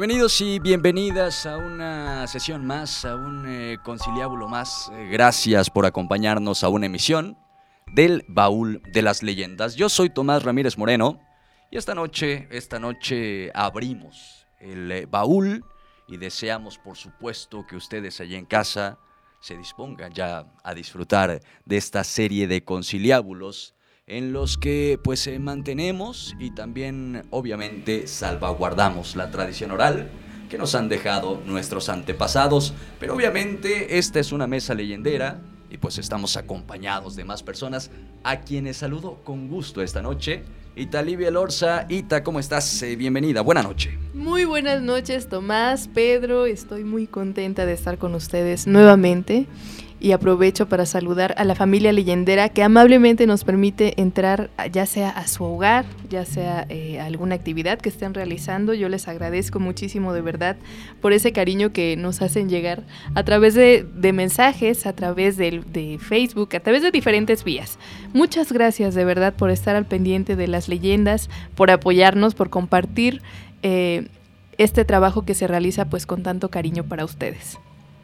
Bienvenidos y bienvenidas a una sesión más, a un eh, conciliábulo más. Eh, gracias por acompañarnos a una emisión del Baúl de las Leyendas. Yo soy Tomás Ramírez Moreno y esta noche, esta noche abrimos el eh, baúl y deseamos por supuesto que ustedes allí en casa se dispongan ya a disfrutar de esta serie de conciliábulos en los que pues eh, mantenemos y también obviamente salvaguardamos la tradición oral que nos han dejado nuestros antepasados, pero obviamente esta es una mesa leyendera y pues estamos acompañados de más personas a quienes saludo con gusto esta noche. Ita Livia Lorza, Ita, ¿cómo estás? Eh, bienvenida, buena noche. Muy buenas noches, Tomás, Pedro, estoy muy contenta de estar con ustedes nuevamente y aprovecho para saludar a la familia leyendera que amablemente nos permite entrar ya sea a su hogar, ya sea eh, a alguna actividad que estén realizando. Yo les agradezco muchísimo de verdad por ese cariño que nos hacen llegar a través de, mensajes, a través de, de, Facebook, a través de diferentes vías. Muchas gracias de verdad por estar al pendiente de las leyendas, por apoyarnos, por compartir eh, este trabajo que se realiza pues con tanto cariño para ustedes.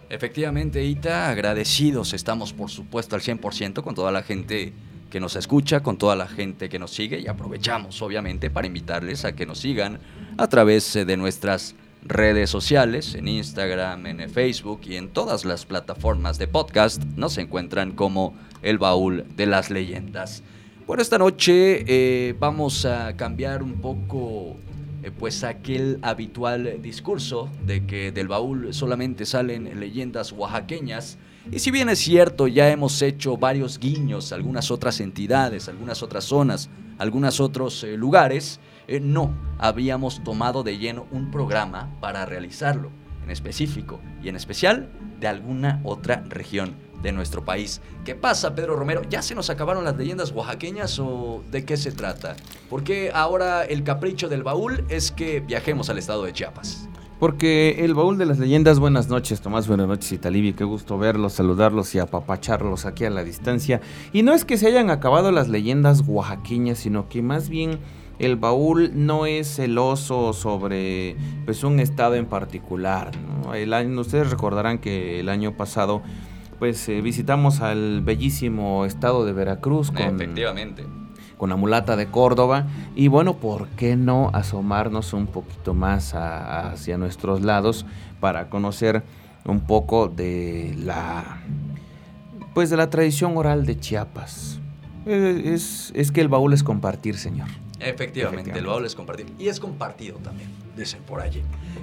Efectivamente, Ita, agradecidos estamos por supuesto al 100% con toda la gente que nos escucha, con toda la gente que nos sigue y aprovechamos obviamente para invitarles a que nos sigan a través eh, de nuestras redes sociales, en Instagram, en Facebook y en todas las plataformas de podcast nos encuentran como el baúl de las leyendas. Bueno, esta noche eh, vamos a cambiar un poco eh, pues aquel habitual discurso de que del baúl solamente salen leyendas oaxaqueñas. Y si bien es cierto, ya hemos hecho varios guiños algunas otras entidades, algunas otras zonas, algunos otros eh, lugares, eh, no habíamos tomado de lleno un programa para realizarlo, en específico y en especial de alguna otra región de nuestro país. ¿Qué pasa, Pedro Romero? ¿Ya se nos acabaron las leyendas oaxaqueñas o de qué se trata? Porque ahora el capricho del baúl es que viajemos al estado de Chiapas. Porque el baúl de las leyendas, buenas noches, Tomás, buenas noches, Italibi, qué gusto verlos, saludarlos y apapacharlos aquí a la distancia. Y no es que se hayan acabado las leyendas oaxaqueñas, sino que más bien el baúl no es celoso sobre pues, un estado en particular. El año, ustedes recordarán que el año pasado pues eh, visitamos al bellísimo estado de Veracruz con, Efectivamente. con la mulata de Córdoba y bueno, ¿por qué no asomarnos un poquito más hacia nuestros lados para conocer un poco de la pues de la tradición oral de Chiapas? Eh, es, es que el baúl es compartir, señor. Efectivamente, el baúl es compartir. Y es compartido también, dicen por allí.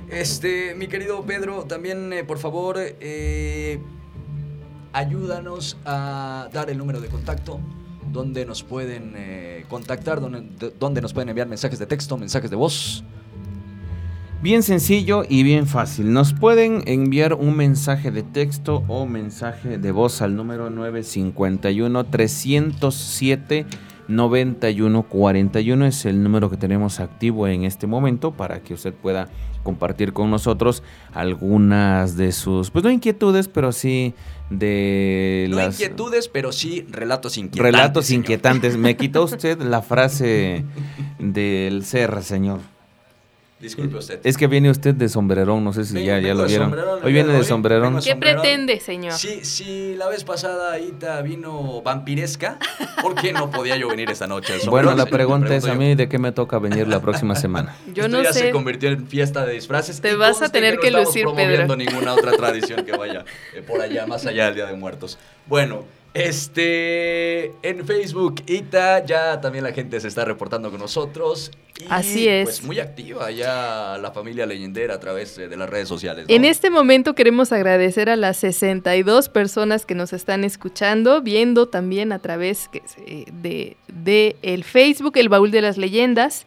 Este, mi querido Pedro, también, eh, por favor, eh, ayúdanos a dar el número de contacto donde nos pueden eh, contactar, donde, nos pueden enviar mensajes de texto, mensajes de voz. Bien sencillo y bien fácil. Nos pueden enviar un mensaje de texto o mensaje de voz al número 951 307 9141 es el número que tenemos activo en este momento para que usted pueda compartir con nosotros algunas de sus, pues no inquietudes, pero sí de no las... inquietudes, pero sí relatos inquietantes. Relatos inquietantes. Me quitó usted la frase del CR, señor. Disculpe usted. Es que viene usted de sombrerón, no sé si ya, ya lo vieron. Hoy viene de sombrerón. ¿Qué pretende, señor? Si, si la vez pasada Ita vino vampiresca, ¿por qué no podía yo venir esta noche? Bueno, la pregunta es a mí de qué me toca venir la próxima semana. Yo Esto no ya se convirtió en fiesta de disfraces. Te vas a tener que, lucir, Pedro. No promoviendo ninguna otra tradición que vaya eh, por allá, más allá del Día de Muertos. Bueno, este, en Facebook, Ita, ya también la gente se está reportando con nosotros. Así es. Pues muy activa ya la familia leyendera a través de las redes sociales. En este momento queremos agradecer a las 62 personas que nos están escuchando, viendo también a través de, de el Facebook, el baúl de las leyendas.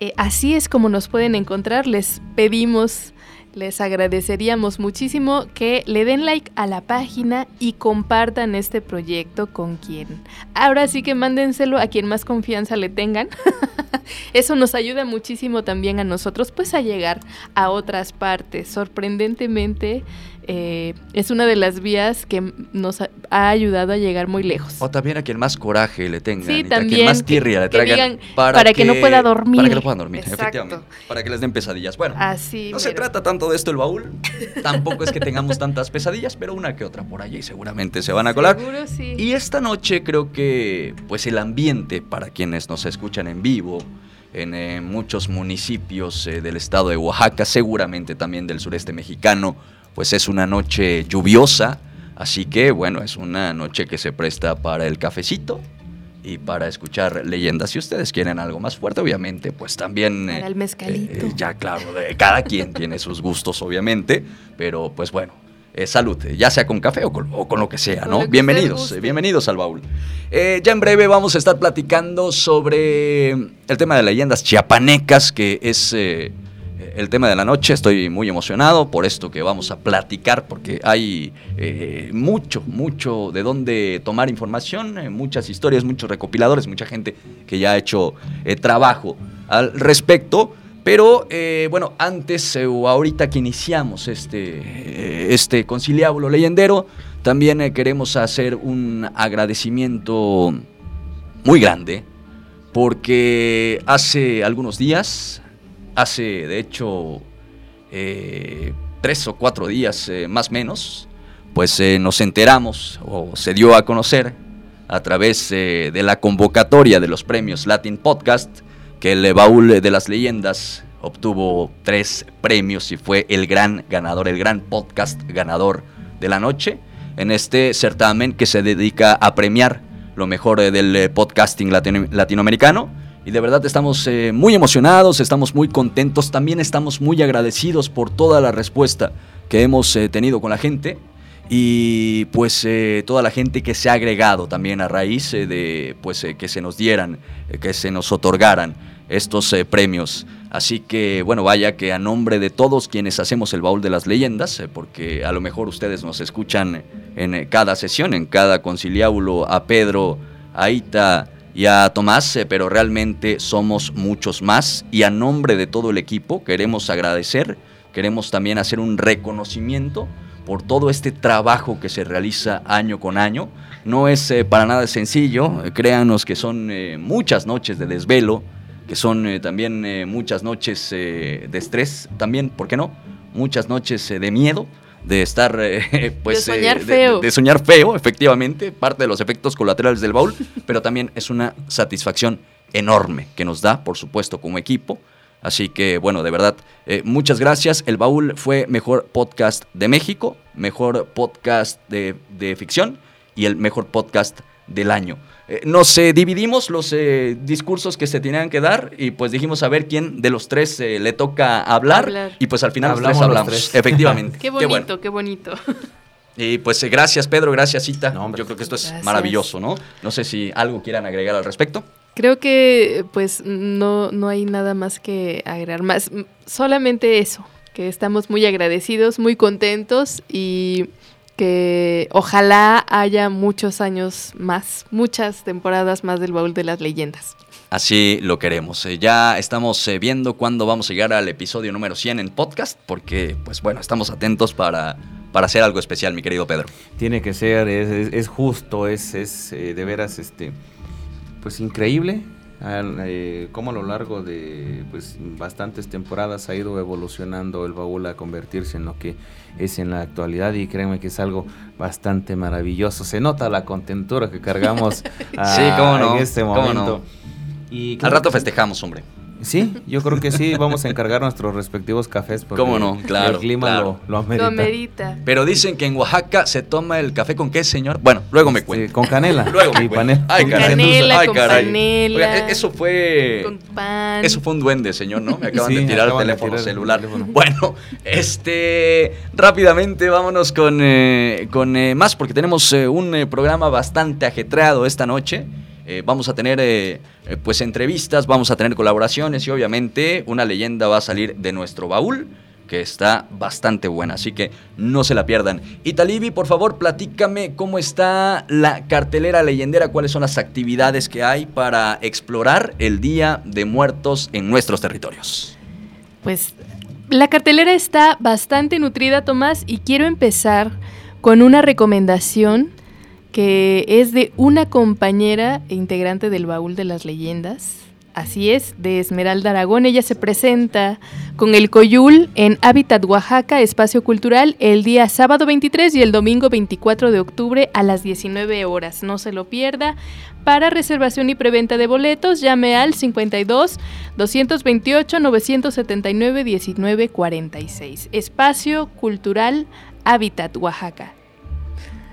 Eh, así es como nos pueden encontrar. Les pedimos les agradeceríamos muchísimo que le den like a la página y compartan este proyecto con quien. Ahora sí que mándenselo a quien más confianza le tengan. Eso nos ayuda muchísimo también a nosotros pues a llegar a otras partes. Sorprendentemente eh, es una de las vías que nos ha, ha ayudado a llegar muy lejos. O también a quien más coraje le tengan. Sí, y a quien más tirria le que traigan. digan, para que no pueda dormir. Para que no puedan dormir, Exacto. efectivamente. Para que les den pesadillas. Bueno, Así. no se trata tanto de esto el baúl. Tampoco es que tengamos tantas pesadillas, pero una que otra por allí seguramente se van a colar. Seguro sí. Y esta noche creo que pues el ambiente para quienes nos escuchan en vivo en eh, muchos municipios eh, del estado de Oaxaca, seguramente también del sureste mexicano, pues es una noche lluviosa, así que bueno, es una noche que se presta para el cafecito y para escuchar leyendas. Si ustedes quieren algo más fuerte, obviamente, pues también... Para el mezcalito. eh, ya claro, de- cada quien tiene sus gustos, obviamente, pero pues bueno, eh, salud, eh, ya sea con café o con, o con lo que sea, Con ¿no? que Bienvenidos, eh, bienvenidos al baúl. Eh, ya en breve vamos a estar platicando sobre el tema de leyendas chiapanecas, que es el tema de la noche. Estoy muy emocionado por esto que vamos a platicar, porque hay eh, mucho, mucho de dónde tomar información, eh, muchas historias, muchos recopiladores, mucha gente que ya ha hecho eh, trabajo al respecto. Pero bueno, antes o ahorita que iniciamos este, este conciliábulo leyendero, también queremos hacer un agradecimiento muy grande porque hace algunos días, hace de hecho eh, tres o cuatro días eh, más menos, pues eh, nos enteramos o se dio a conocer a través eh, de la convocatoria de los premios Latin Podcast que el baúl de las leyendas obtuvo tres premios y fue el gran ganador, el gran podcast ganador de la noche en este certamen que se dedica a premiar lo mejor del podcasting latino- latinoamericano. Y de verdad estamos eh, muy emocionados, estamos muy contentos, también estamos muy agradecidos por toda la respuesta que hemos eh, tenido con la gente y pues eh, toda la gente que se ha agregado también a raíz eh, de pues eh, que se nos dieran, eh, que se nos otorgaran estos eh, premios. Así que bueno, vaya que a nombre de todos quienes hacemos el baúl de las leyendas, eh, porque a lo mejor ustedes nos escuchan en cada sesión, en cada conciliábulo, a Pedro, a Ita y a Tomás, eh, pero realmente somos muchos más y a nombre de todo el equipo queremos agradecer, queremos también hacer un reconocimiento por todo este trabajo que se realiza año con año. No es eh, para nada sencillo, eh, créanos que son muchas noches de desvelo, que son también muchas noches de estrés, también, ¿por qué no? Muchas noches de miedo, de estar, eh, pues... De soñar eh, feo. de soñar feo, efectivamente, parte de los efectos colaterales del baúl, pero también es una satisfacción enorme que nos da, por supuesto, como equipo. Así que, bueno, de verdad, eh, muchas gracias. El baúl fue mejor podcast de México, mejor podcast de, de ficción y el mejor podcast del año. Eh, nos eh, dividimos los eh, discursos que se tenían que dar y pues dijimos a ver quién de los tres eh, le toca hablar, Hablar. y pues al final Hablamos los tres los hablamos. tres. Efectivamente. Qué bonito, qué bonito. Y pues eh, gracias Pedro, gracias Cita. No. Yo creo que esto es Gracias. maravilloso, ¿no? No sé si algo quieran agregar al respecto. Creo que pues no, no hay nada más que agregar más. Solamente eso, que estamos muy agradecidos, muy contentos y que ojalá haya muchos años más, muchas temporadas más del baúl de las leyendas. Así lo queremos. Eh, ya estamos eh, viendo cuándo vamos a llegar al episodio número 100 en podcast, porque, pues bueno, estamos atentos para, para hacer algo especial, mi querido Pedro. Tiene que ser, es, es- es justo, es, es eh, de veras, este, pues increíble. al- eh, cómo a lo largo de pues bastantes temporadas ha ido evolucionando el baúl a convertirse en lo que es en la actualidad y créanme que es algo bastante maravilloso. Se nota la contentura que cargamos Sí, cómo no, en este cómo momento. no. Y Al rato festejamos, hombre. Sí, yo creo que sí, vamos a encargar nuestros respectivos cafés porque Cómo no, claro, el clima claro. Lo, lo amerita. Lo amerita. Pero dicen que en Oaxaca se toma el café con qué, señor. Bueno, luego me cuento. con canela. Luego me y panela. Ay, Con caray. canela, Ay, con caray. panela. Oiga, e- eso fue... Con pan. Eso fue un duende, señor, ¿no? Me acaban Sí, de tirar el acaban teléfono tirar el celular. teléfono. Bueno, este, rápidamente vámonos con, eh, con eh, más, porque tenemos eh, un eh, programa bastante ajetreado esta noche. Eh, vamos a tener, eh, eh, pues, entrevistas, vamos a tener colaboraciones y obviamente una leyenda va a salir de nuestro baúl que está bastante buena, así que no se la pierdan. Italibi, por favor, platícame cómo está la cartelera leyendera, cuáles son las actividades que hay para explorar el Día de Muertos en nuestros territorios. Pues la cartelera está bastante nutrida, Tomás, y quiero empezar con una recomendación que es de una compañera e integrante del Baúl de las Leyendas. Así es, de Esmeralda Aragón. Ella se presenta con el Coyul en Hábitat Oaxaca, espacio cultural, el día sábado 23 y el domingo 24 de octubre a las 19 horas. No se lo pierda. Para reservación y preventa de boletos, llame al 52 228 979 1946. Espacio Cultural Hábitat Oaxaca.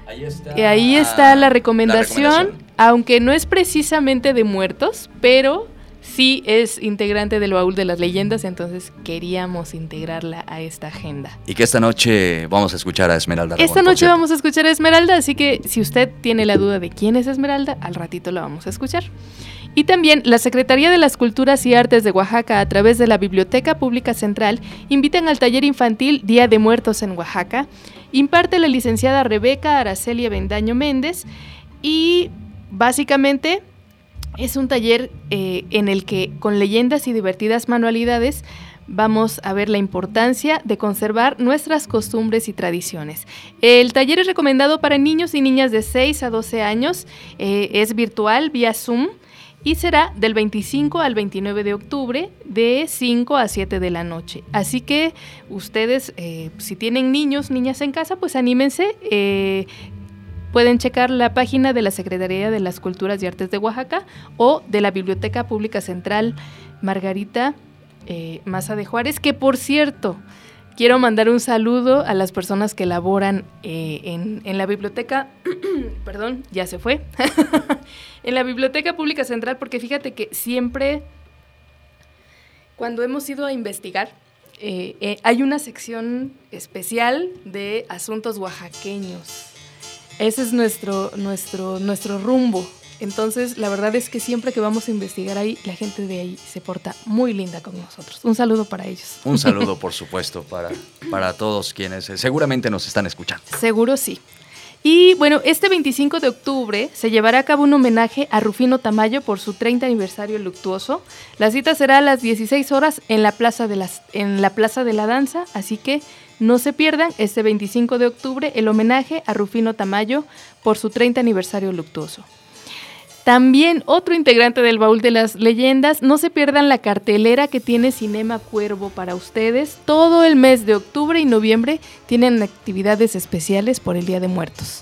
Ahí está, y ahí está la recomendación, aunque no es precisamente de muertos, pero sí es integrante del baúl de las leyendas, entonces queríamos integrarla a esta agenda. Y que esta noche vamos a escuchar a Esmeralda. esta noche vamos a escuchar a Esmeralda, así que si usted tiene la duda de quién es Esmeralda, al ratito la vamos a escuchar. Y también la Secretaría de las Culturas y Artes de Oaxaca, a través de la Biblioteca Pública Central, invitan al taller infantil Día de Muertos en Oaxaca. Imparte la licenciada Rebeca Aracelia Bendaño Méndez y básicamente es un taller eh, en el que con leyendas y divertidas manualidades vamos a ver la importancia de conservar nuestras costumbres y tradiciones. El taller es recomendado para niños y niñas de 6 a 12 años, eh, es virtual vía Zoom y será del 25 al 29 de octubre de 5 a 7 de la noche. Así que ustedes, eh, si tienen niños, niñas en casa, pues anímense. Eh, pueden checar la página de la Secretaría de las Culturas y Artes de Oaxaca o de la Biblioteca Pública Central Margarita eh, Maza de Juárez, que por cierto, quiero mandar un saludo a las personas que laboran en, en, la biblioteca, perdón, ya se fue, en la Biblioteca Pública Central, porque fíjate que siempre, cuando hemos ido a investigar, eh, eh, hay una sección especial de asuntos oaxaqueños. Ese es nuestro, nuestro, nuestro rumbo. Entonces, la verdad es que siempre que vamos a investigar ahí, la gente de ahí se porta muy linda con nosotros. Un saludo para ellos. Un saludo, por supuesto, para, para todos quienes eh, seguramente nos están escuchando. Seguro sí. Y bueno, este 25 de octubre se llevará a cabo un homenaje a Rufino Tamayo por su 30 aniversario luctuoso. La cita será a las 16 horas en la Plaza de, las, en la, Plaza de la Danza, así que no se pierdan este 25 de octubre el homenaje a Rufino Tamayo por su 30 aniversario luctuoso. También otro integrante del baúl de las leyendas, no se pierdan la cartelera que tiene Cinema Cuervo para ustedes. Todo el mes de octubre y noviembre tienen actividades especiales por el Día de Muertos.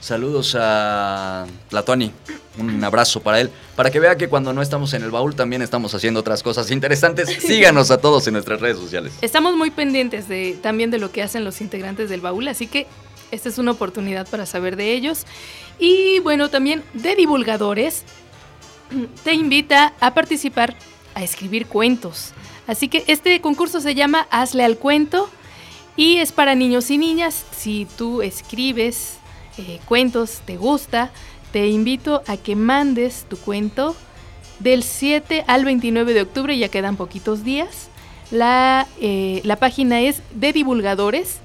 Saludos a la Tony, un abrazo para él, para que vea que cuando no estamos en el baúl también estamos haciendo otras cosas interesantes. Síganos a todos en nuestras redes sociales. Estamos muy pendientes de, también de lo que hacen los integrantes del baúl, así que esta es una oportunidad para saber de ellos. Y bueno, también de divulgadores, te invita a participar, a escribir cuentos. Así que este concurso se llama Hazle al cuento y es para niños y niñas. Si tú escribes eh, cuentos, te gusta, te invito a que mandes tu cuento del 7 al 29 de octubre, ya quedan poquitos días. La, eh, la página es de divulgadores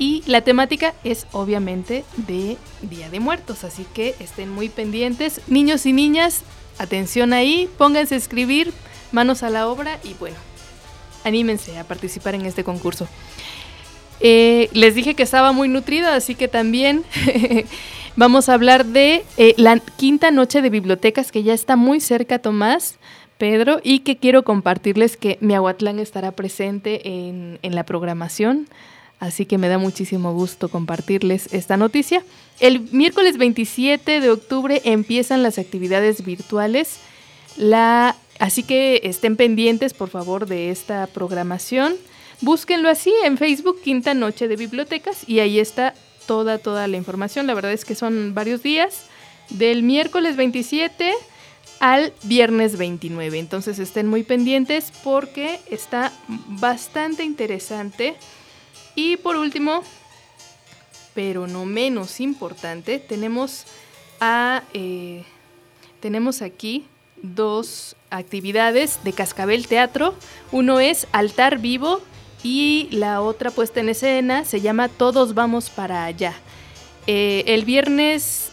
y la temática es obviamente de Día de Muertos, así que estén muy pendientes. Niños y niñas, atención ahí, pónganse a escribir, manos a la obra y bueno, anímense a participar en este concurso. Eh, les dije que estaba muy nutrida, así que también vamos a hablar de eh, la quinta noche de bibliotecas que ya está muy cerca, Tomás. Pedro, y que quiero compartirles que Miahuatlán estará presente en, en la programación. Así que me da muchísimo gusto compartirles esta noticia. El miércoles 27 de octubre empiezan las actividades virtuales. La, así que estén pendientes, por favor, de esta programación. Búsquenlo así en Facebook, Quinta Noche de Bibliotecas, y ahí está toda, toda la información. La verdad es que son varios días, del miércoles 27 al viernes 29. Entonces estén muy pendientes porque está bastante interesante y por último, pero no menos importante, tenemos, eh, tenemos aquí dos actividades de Cascabel Teatro. Uno es Altar Vivo y la otra puesta en escena se llama Todos vamos para allá. Eh, el viernes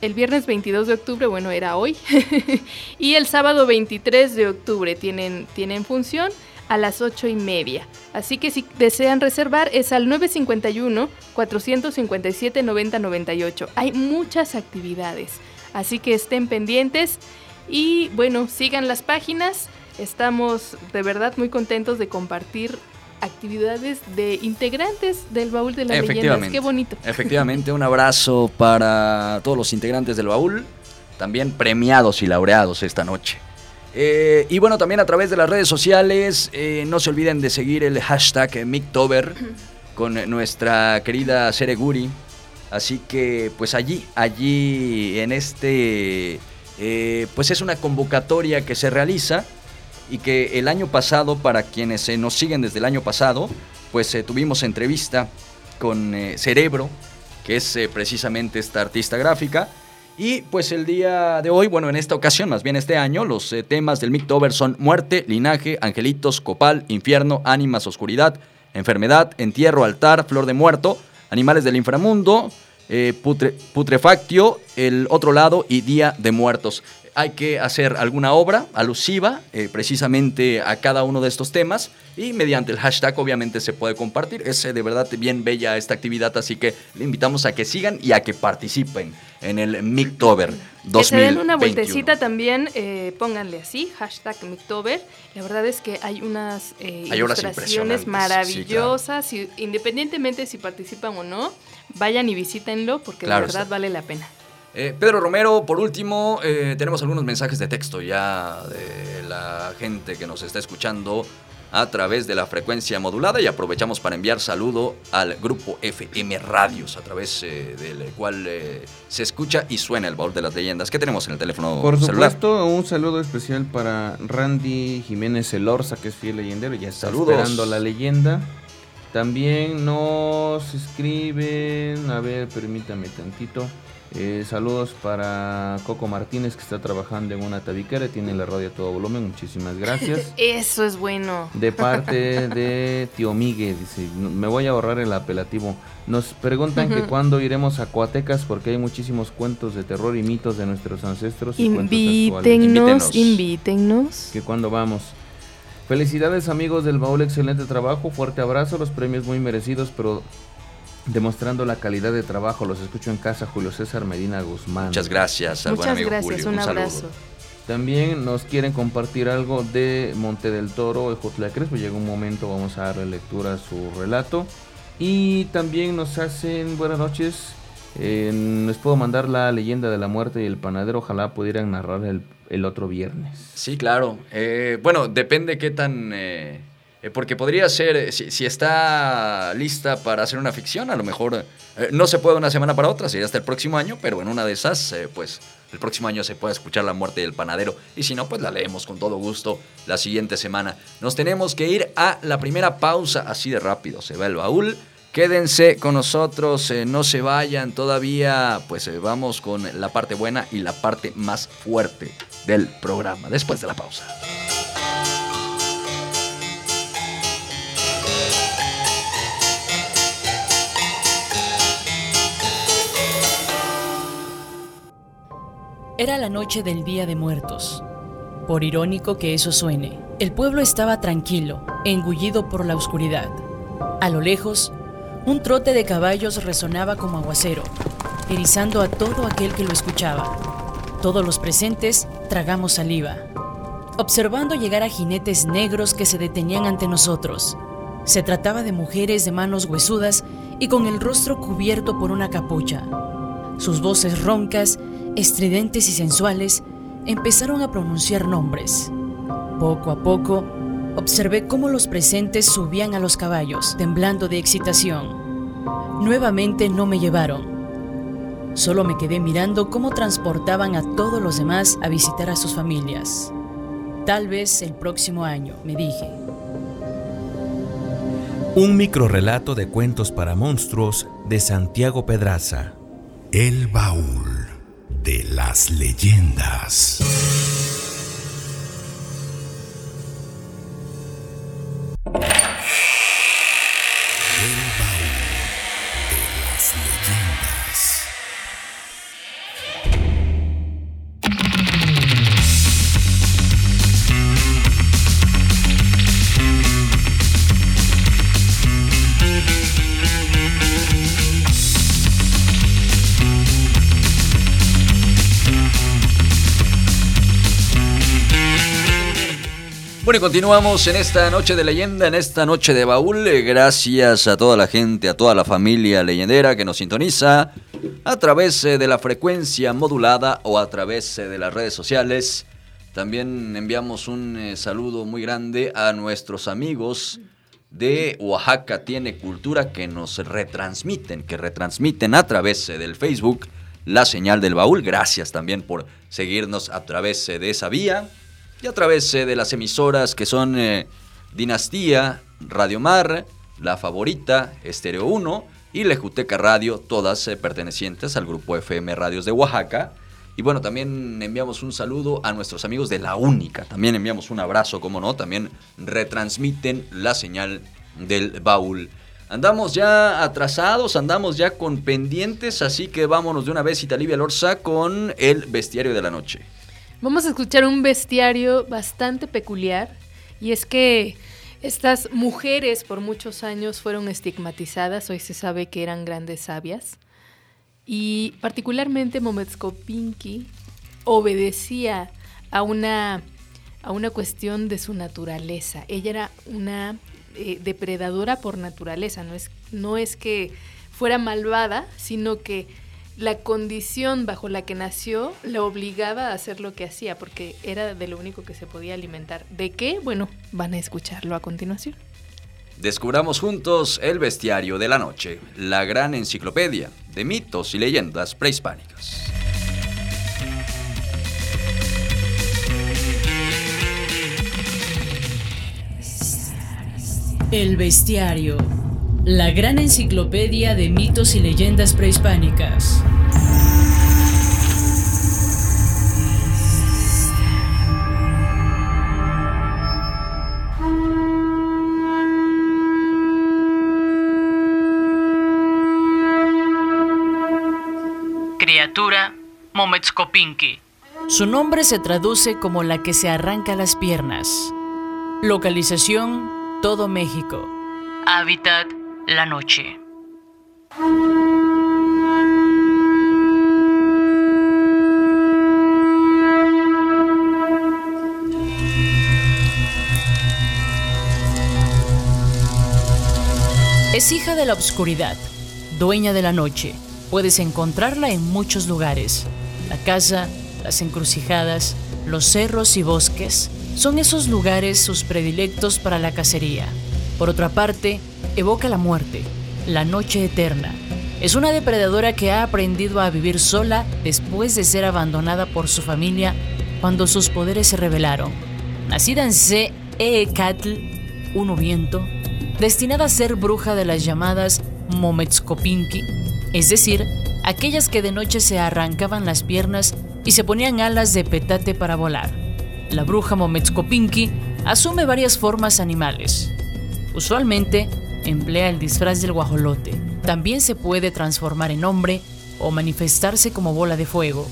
el viernes 22 de octubre, bueno, era hoy, y el sábado 23 de octubre tienen, tienen función a las 8 y media. Así que si desean reservar es al 951-457-9098. Hay muchas actividades, así que estén pendientes y bueno, sigan las páginas. Estamos de verdad muy contentos de compartir actividades de integrantes del baúl de las leyendas. Qué bonito. Efectivamente, un abrazo para todos los integrantes del baúl, también premiados y laureados esta noche. Eh, y bueno, también a través de las redes sociales, eh, no se olviden de seguir el hashtag Mictober con nuestra querida Sereguri. Así que pues allí, allí en este, eh, pues es una convocatoria que se realiza y que el año pasado, para quienes nos siguen desde el año pasado, pues tuvimos entrevista con Cerebro, que es precisamente esta artista gráfica. Y pues el día de hoy, bueno, en esta ocasión, más bien este año, los eh, temas del Mictober son muerte, linaje, angelitos, copal, infierno, ánimas, oscuridad, enfermedad, entierro, altar, flor de muerto, animales del inframundo, eh, putrefactio, el otro lado y día de muertos. Hay que hacer alguna obra alusiva eh, precisamente a cada uno de estos temas y mediante el hashtag obviamente se puede compartir. Es de verdad bien bella esta actividad, así que le invitamos a que sigan y a que participen en el Mictober 2021. Que se den una vueltecita también, eh, pónganle así, hashtag Mictober. La verdad es que hay unas eh, ilustraciones maravillosas, independientemente si participan o no, vayan y visítenlo porque de verdad vale la pena. Eh, Pedro Romero, por último, tenemos algunos mensajes de texto ya de la gente que nos está escuchando a través de la frecuencia modulada y aprovechamos para enviar saludo al grupo FM Radios, a través eh, del cual eh, se escucha y suena el baúl de las leyendas. ¿Qué tenemos en el teléfono Por supuesto, un saludo especial para Randy Jiménez Elorza, que es fiel leyendero, ya está esperando la leyenda. También nos escriben, a ver, permítame tantito. Eh, saludos para Coco Martínez que está trabajando en una tabiquera, tiene la radio a todo volumen, muchísimas gracias. Eso es bueno. De parte de Tío Migue, dice, me voy a ahorrar el apelativo. Nos preguntan que cuándo iremos a Coatecas porque hay muchísimos cuentos de terror y mitos de nuestros ancestros. invítenos, invítenos. Que cuando vamos. Felicidades amigos del baúl, excelente trabajo, fuerte abrazo, los premios muy merecidos, pero demostrando la calidad de trabajo. Los escucho en casa, Julio César Medina Guzmán. Muchas gracias al Muchas gracias, Un, abrazo. También nos quieren compartir algo de Monte del Toro, Ejutla Crespo. Llega un momento, vamos a darle lectura a su relato. Y también nos hacen buenas noches. les puedo mandar la leyenda de la muerte y el panadero. Ojalá pudieran narrar el, otro viernes. Sí, claro. Eh, bueno, depende qué tan. Eh, eh, porque podría ser, eh, si, está lista para hacer una ficción, a lo mejor eh, no se puede una semana para otra, sería hasta el próximo año, pero en una de esas, pues el próximo año se puede escuchar La muerte del panadero. Y si no, pues la leemos con todo gusto la siguiente semana. Nos tenemos que ir a la primera pausa, así de rápido, se va el baúl. Quédense con nosotros, no se vayan todavía, pues vamos con la parte buena y la parte más fuerte del programa, después de la pausa. Era la noche del Día de Muertos. Por irónico que eso suene, el pueblo estaba tranquilo, engullido por la oscuridad. A lo lejos, un trote de caballos resonaba como aguacero, erizando a todo aquel que lo escuchaba. Todos los presentes tragamos saliva, observando llegar a jinetes negros que se detenían ante nosotros. Se trataba de mujeres de manos huesudas y con el rostro cubierto por una capucha. Sus voces roncas estridentes y sensuales, empezaron a pronunciar nombres. Poco a poco, observé cómo los presentes subían a los caballos, temblando de excitación. Nuevamente no me llevaron. Solo me quedé mirando cómo transportaban a todos los demás a visitar a sus familias. Tal vez el próximo año, me dije. Un microrelato de cuentos para monstruos de Santiago Pedraza. El baúl de las leyendas. Y continuamos en esta noche de leyenda, en esta noche de baúl. Eh, gracias a toda la gente, a toda la familia leyendera que nos sintoniza a través eh, de la frecuencia modulada o a través eh, de las redes sociales. También enviamos un saludo muy grande a nuestros amigos de Oaxaca Tiene Cultura que nos retransmiten, que retransmiten a través del Facebook la señal del baúl. Gracias también por seguirnos a través de esa vía y a través eh, de las emisoras que son eh, Dinastía, Radio Mar, La Favorita, Estéreo 1 y Lejuteca Radio, todas eh, pertenecientes al grupo FM Radios de Oaxaca. Y bueno, también enviamos un saludo a nuestros amigos de La Única. También enviamos un abrazo, como no, también retransmiten la señal del baúl. Andamos ya atrasados, andamos ya con pendientes, así que vámonos de una vez, Italivia Lorza, con el bestiario de la noche. Vamos a escuchar un bestiario bastante peculiar y es que estas mujeres por muchos años fueron estigmatizadas, hoy se sabe que eran grandes sabias y particularmente Mometskopinki obedecía a una, a una cuestión de su naturaleza. Ella era una eh, depredadora por naturaleza, no es, no es que fuera malvada, sino que la condición bajo la que nació la obligaba a hacer lo que hacía, porque era de lo único que se podía alimentar. ¿De qué? Bueno, van a escucharlo a continuación. Descubramos juntos el bestiario de la noche, la gran enciclopedia de mitos y leyendas prehispánicas. El bestiario la gran enciclopedia de mitos y leyendas prehispánicas. Criatura Mometskopinki. Su nombre se traduce como la que se arranca las piernas. Localización Todo México. Hábitat la noche. Es hija de la oscuridad, dueña de la noche. Puedes encontrarla en muchos lugares. La casa, las encrucijadas, los cerros y bosques son esos lugares sus predilectos para la cacería. Por otra parte, evoca la muerte, la noche eterna. Es una depredadora que ha aprendido a vivir sola después de ser abandonada por su familia cuando sus poderes se revelaron. Nacida en C. Eecatl, Uno Viento, destinada a ser bruja de las llamadas Mometskopinki, es decir, aquellas que de noche se arrancaban las piernas y se ponían alas de petate para volar. La bruja Mometskopinki asume varias formas animales. Usualmente emplea el disfraz del guajolote. También se puede transformar en hombre o manifestarse como bola de fuego.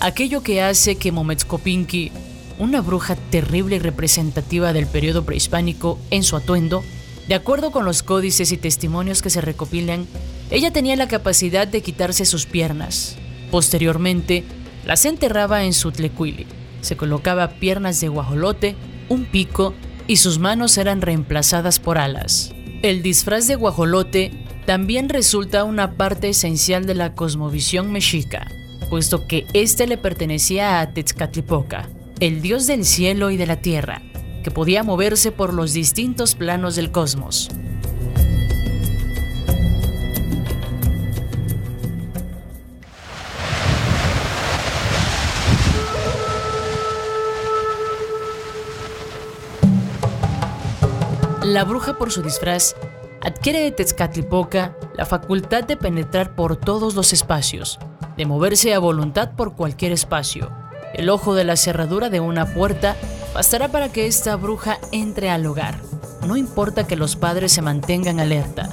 Aquello que hace que Mometskopinki, una bruja terrible y representativa del periodo prehispánico en su atuendo, de acuerdo con los códices y testimonios que se recopilan, ella tenía la capacidad de quitarse sus piernas. Posteriormente, las enterraba en su tlecuili. Se colocaba piernas de guajolote, un pico y sus manos eran reemplazadas por alas. El disfraz de guajolote también resulta una parte esencial de la cosmovisión mexica, puesto que éste le pertenecía a Tezcatlipoca, el dios del cielo y de la tierra, que podía moverse por los distintos planos del cosmos. La bruja por su disfraz adquiere de Tezcatlipoca la facultad de penetrar por todos los espacios, de moverse a voluntad por cualquier espacio. El ojo de la cerradura de una puerta bastará para que esta bruja entre al hogar. No importa que los padres se mantengan alerta.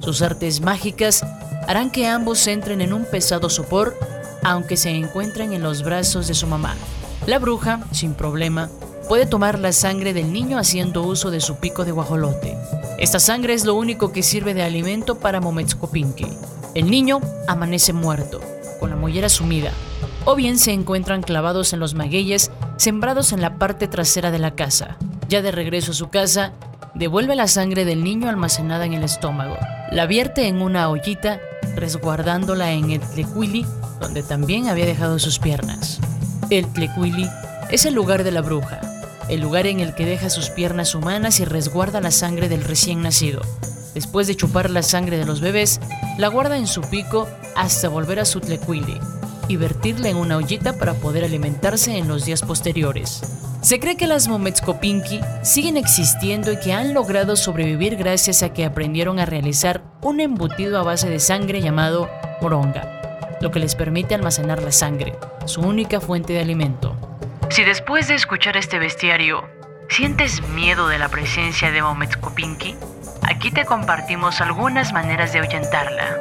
Sus artes mágicas harán que ambos entren en un pesado sopor, aunque se encuentren en los brazos de su mamá. La bruja, sin problema, puede tomar la sangre del niño haciendo uso de su pico de guajolote. Esta sangre es lo único que sirve de alimento para Mometskopinki. El niño amanece muerto, con la mollera sumida, o bien se encuentran clavados en los magueyes sembrados en la parte trasera de la casa. Ya de regreso a su casa, devuelve la sangre del niño almacenada en el estómago, la vierte en una ollita, resguardándola en el tlecuili, donde también había dejado sus piernas. El tlecuili es el lugar de la bruja, el lugar en el que deja sus piernas humanas y resguarda la sangre del recién nacido. Después de chupar la sangre de los bebés, la guarda en su pico hasta volver a su tlecuili y vertirla en una ollita para poder alimentarse en los días posteriores. Se cree que las Mometskopinki siguen existiendo y que han logrado sobrevivir gracias a que aprendieron a realizar un embutido a base de sangre llamado moronga, lo que les permite almacenar la sangre, su única fuente de alimento. Si después de escuchar este bestiario sientes miedo de la presencia de Mometskopinki, aquí te compartimos algunas maneras de ahuyentarla.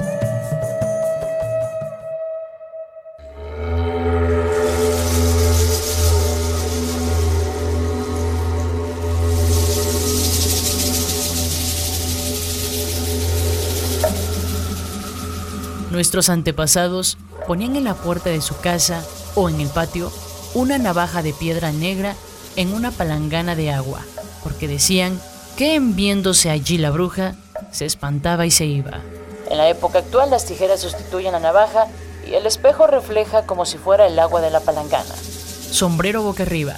Nuestros antepasados ponían en la puerta de su casa o en el patio una navaja de piedra negra en una palangana de agua, porque decían que en viéndose allí la bruja, se espantaba y se iba. En la época actual las tijeras sustituyen la navaja y el espejo refleja como si fuera el agua de la palangana. Sombrero boca arriba.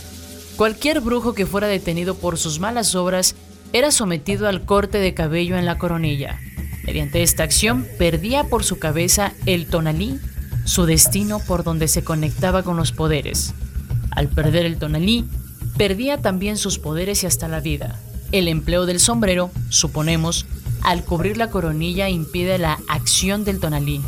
Cualquier brujo que fuera detenido por sus malas obras era sometido al corte de cabello en la coronilla. Mediante esta acción perdía por su cabeza el tonalí, su destino por donde se conectaba con los poderes. Al perder el tonalí, perdía también sus poderes y hasta la vida. El empleo del sombrero, suponemos, al cubrir la coronilla impide la acción del tonalí,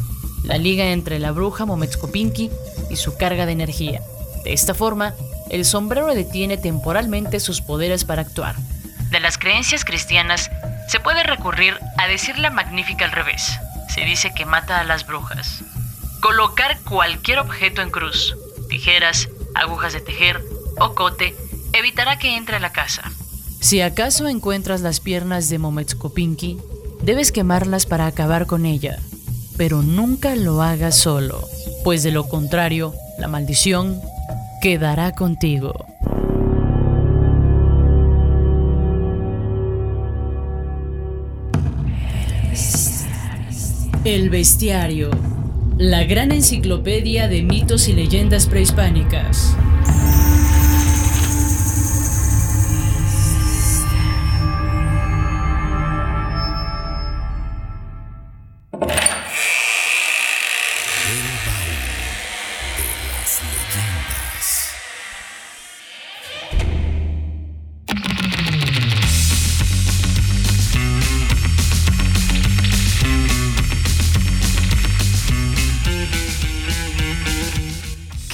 la liga entre la bruja Mometskopinki y su carga de energía. De esta forma, el sombrero detiene temporalmente sus poderes para actuar. De las creencias cristianas, se puede recurrir a decir la magnífica al revés. Se dice que mata a las brujas. Colocar cualquier objeto en cruz, tijeras, agujas de tejer o cote, evitará que entre a la casa. Si acaso encuentras las piernas de Mometskopinki, debes quemarlas para acabar con ella, pero nunca lo hagas solo, pues de lo contrario, la maldición quedará contigo. El bestiario, la gran enciclopedia de mitos y leyendas prehispánicas.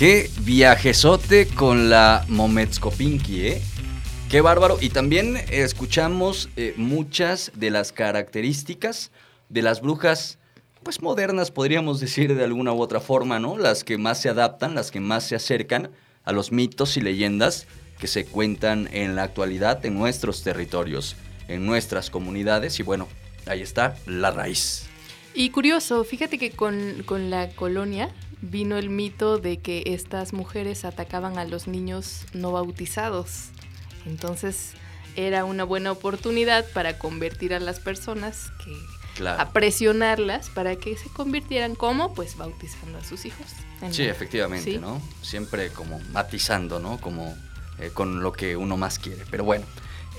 Qué viajezote con la Mometskopinki, ¿eh? Qué bárbaro. Y también escuchamos eh, muchas de las características de las brujas, pues modernas, podríamos decir de alguna u otra forma, ¿no? Las que más se adaptan, las que más se acercan a los mitos y leyendas que se cuentan en la actualidad en nuestros territorios, en nuestras comunidades. Y bueno, ahí está la raíz. Y curioso, fíjate que con, con la colonia vino el mito de que estas mujeres atacaban a los niños no bautizados. Entonces era una buena oportunidad para convertir a las personas que a presionarlas para que se convirtieran como pues bautizando a sus hijos. Sí, efectivamente, ¿no? Siempre como matizando, ¿no? Como eh, con lo que uno más quiere. Pero bueno,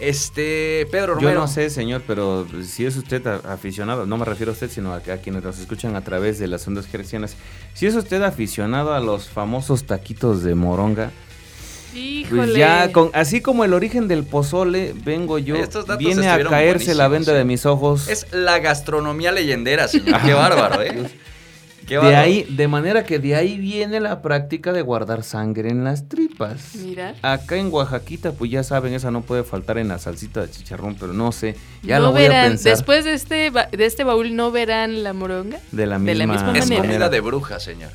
este, Pedro Romero. Yo no sé, señor, pero si es usted aficionado, no me refiero a usted, sino a, quienes nos escuchan a través de las ondas gercianas. Si es usted aficionado a los famosos taquitos de moronga, Pues ya, con, así como el origen del pozole, vengo yo, viene a caerse la venda de mis ojos. Es la gastronomía leyendera, señor. Qué bárbaro, ¿eh? De ahí, de manera que de ahí viene la práctica de guardar sangre en las tripas. Mira. Acá en Oaxaquita, pues ya saben, esa no puede faltar en la salsita de chicharrón, pero no sé. Ya lo voy a pensar. Después de este, de este baúl, ¿no verán la moronga? De la misma, manera. Es comida de bruja, señor.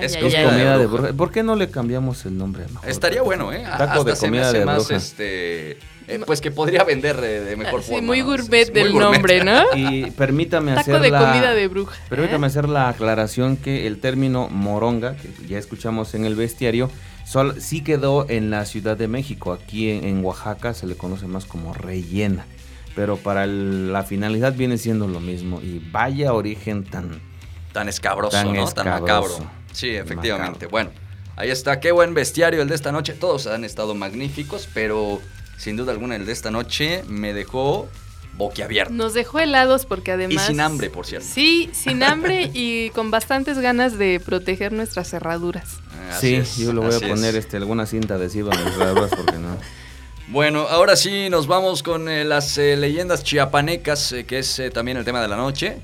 es, comida de bruja. ¿Por qué no le cambiamos el nombre? Estaría bueno, ¿eh? Taco de comida de bruja. este eh, pues que podría vender de, de mejor Sí, forma. muy ¿no? gourmet muy del gourmet. nombre, ¿no? Y permítame Taco hacer de la, comida de bruja. Permítame hacer la aclaración que el término moronga, que ya escuchamos en el bestiario, sol- sí quedó en la Ciudad de México. Aquí en, en Oaxaca se le conoce más como rellena. Pero para el- la finalidad viene siendo lo mismo. Y vaya origen tan... Tan escabroso, Tan ¿no? Tan escabroso. macabro. Sí, efectivamente. Macabro. Bueno, ahí está. Qué buen bestiario el de esta noche. Todos han estado magníficos, pero sin duda alguna el de esta noche me dejó boquiabierto. Nos dejó helados porque además... Y sin hambre, por cierto. Sí, sin hambre y con bastantes ganas de proteger nuestras cerraduras. Así sí, es, yo le voy a poner es. este, alguna cinta adhesiva en mis cerraduras porque no... Bueno, ahora sí nos vamos con eh, las eh, leyendas chiapanecas, eh, que es eh, también el tema de la noche.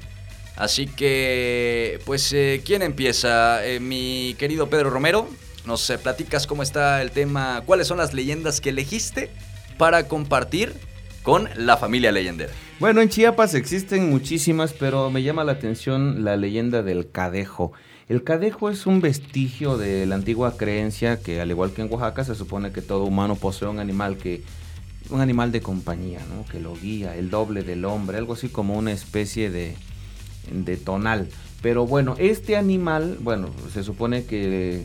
Así que, pues, eh, ¿quién empieza? Eh, mi querido Pedro Romero, nos eh, platicas cómo está el tema, cuáles son las leyendas que elegiste para compartir con la familia leyendera. Bueno, en Chiapas existen muchísimas, pero me llama la atención la leyenda del cadejo. El cadejo es un vestigio de la antigua creencia que, al igual que en Oaxaca, se supone que todo humano posee un animal que un animal de compañía, ¿no? Que lo guía, el doble del hombre, algo así como una especie de, de tonal. Pero bueno, este animal, bueno, se supone que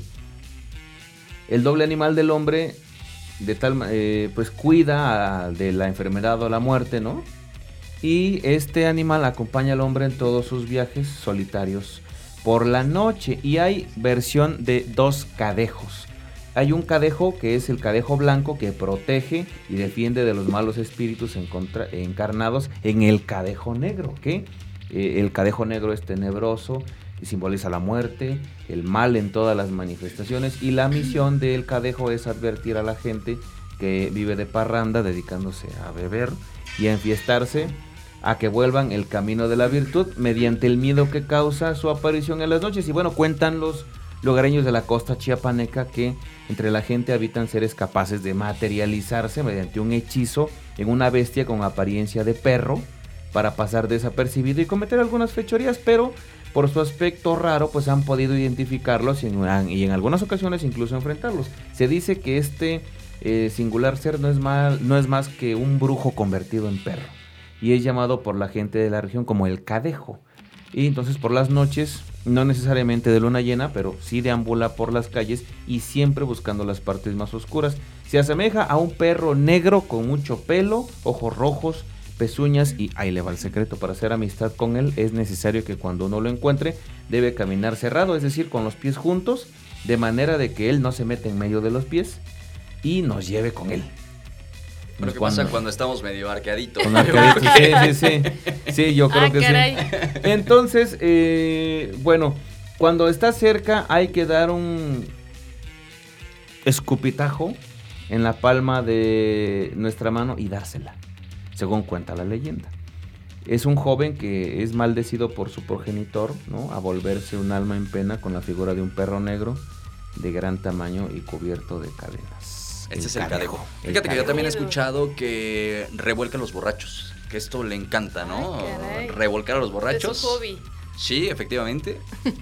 el doble animal del hombre de tal eh, pues cuida de la enfermedad o la muerte, ¿no? Y este animal acompaña al hombre en todos sus viajes solitarios por la noche. Y hay versión de dos cadejos. Hay un cadejo que es el cadejo blanco que protege y defiende de los malos espíritus encarnados en el cadejo negro, que eh, el cadejo negro es tenebroso simboliza la muerte, el mal en todas las manifestaciones y la misión del cadejo es advertir a la gente que vive de parranda dedicándose a beber y a enfiestarse a que vuelvan el camino de la virtud mediante el miedo que causa su aparición en las noches. Y bueno, cuentan los lugareños de la costa chiapaneca que entre la gente habitan seres capaces de materializarse mediante un hechizo en una bestia con apariencia de perro para pasar desapercibido y cometer algunas fechorías, pero por su aspecto raro pues han podido identificarlos y en, y en algunas ocasiones incluso enfrentarlos. Se dice que este eh, singular ser no es, mal, no es más que un brujo convertido en perro y es llamado por la gente de la región como el cadejo. Y entonces por las noches, no necesariamente de luna llena, pero sí deambula por las calles y siempre buscando las partes más oscuras. Se asemeja a un perro negro con mucho pelo, ojos rojos, pezuñas y ahí le va el secreto. Para hacer amistad con él es necesario que cuando uno lo encuentre debe caminar cerrado, es decir, con los pies juntos, de manera de que él no se mete en medio de los pies y nos lleve con él. Pero ¿qué Cuando- pasa cuando estamos medio arqueaditos? sí, sí, sí. Sí, yo creo ah, que caray. sí. Entonces, eh, bueno, cuando está cerca hay que dar un escupitajo en la palma de nuestra mano y dársela, según cuenta la leyenda. Es un joven que es maldecido por su progenitor, ¿no? A volverse un alma en pena con la figura de un perro negro de gran tamaño y cubierto de cadenas. Este es el cadejo. el Fíjate que yo también he escuchado que revuelcan los borrachos. Que esto le encanta, ¿no? Ah. Revolcar a los borrachos. Es su hobby. Sí, efectivamente.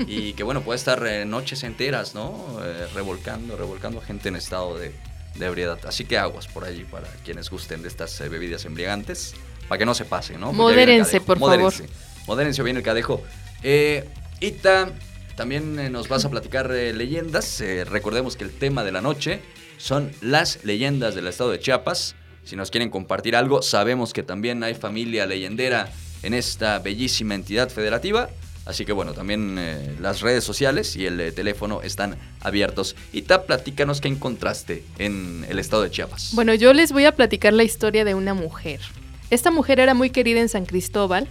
Y que bueno, puede estar eh, noches enteras, ¿no? Eh, revolcando, revolcando a gente en estado de, de ebriedad. Así que aguas por allí para quienes gusten de estas eh, bebidas embriagantes. Para que no se pasen, ¿no? Modérense, por Modérense. Modérense, viene el cadejo. Eh, Ita, también eh, nos vas a platicar eh, leyendas. Recordemos que el tema de la noche son las leyendas del estado de Chiapas. Si nos quieren compartir algo, sabemos que también hay familia leyendera en esta bellísima entidad federativa. Así que bueno, también eh, las redes sociales y el eh, teléfono están abiertos. Ita, platícanos qué encontraste en el estado de Chiapas. Bueno, yo les voy a platicar la historia de una mujer. Esta mujer era muy querida en San Cristóbal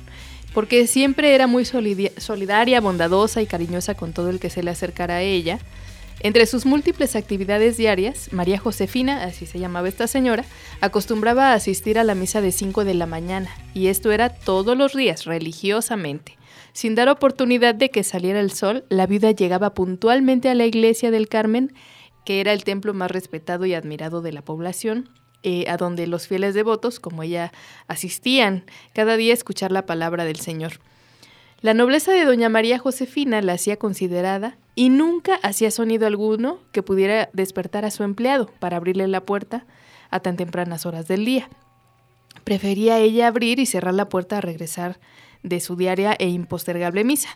porque siempre era muy solidaria, bondadosa y cariñosa con todo el que se le acercara a ella. Entre sus múltiples actividades diarias, María Josefina, así se llamaba esta señora, acostumbraba a asistir a la misa de 5 de la mañana, y esto era todos los días, religiosamente. Sin dar oportunidad de que saliera el sol, la viuda llegaba puntualmente a la iglesia del Carmen, que era el templo más respetado y admirado de la población, eh, a donde los fieles devotos, como ella, asistían cada día a escuchar la palabra del Señor. La nobleza de doña María Josefina la hacía considerada y nunca hacía sonido alguno que pudiera despertar a su empleado para abrirle la puerta, a tan tempranas horas del día. Prefería ella abrir y cerrar la puerta a regresar de su diaria e impostergable misa.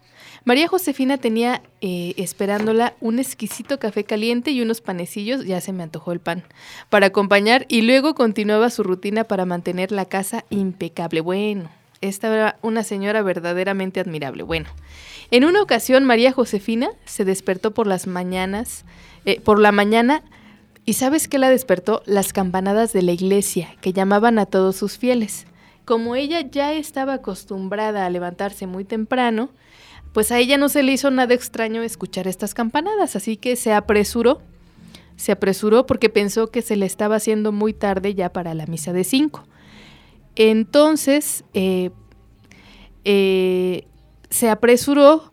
María Josefina tenía eh, esperándola un exquisito café caliente y unos panecillos, ya se me antojó el pan, para acompañar y luego continuaba su rutina para mantener la casa impecable. Bueno, esta era una señora verdaderamente admirable. Bueno, en una ocasión María Josefina se despertó por las mañanas, eh, por la mañana, y ¿sabes qué la despertó? Las campanadas de la iglesia, que llamaban a todos sus fieles. Como ella ya estaba acostumbrada a levantarse muy temprano, pues a ella no se le hizo nada extraño escuchar estas campanadas, así que se apresuró, se apresuró porque pensó que se le estaba haciendo muy tarde ya para la misa de cinco. Entonces, eh, eh, se apresuró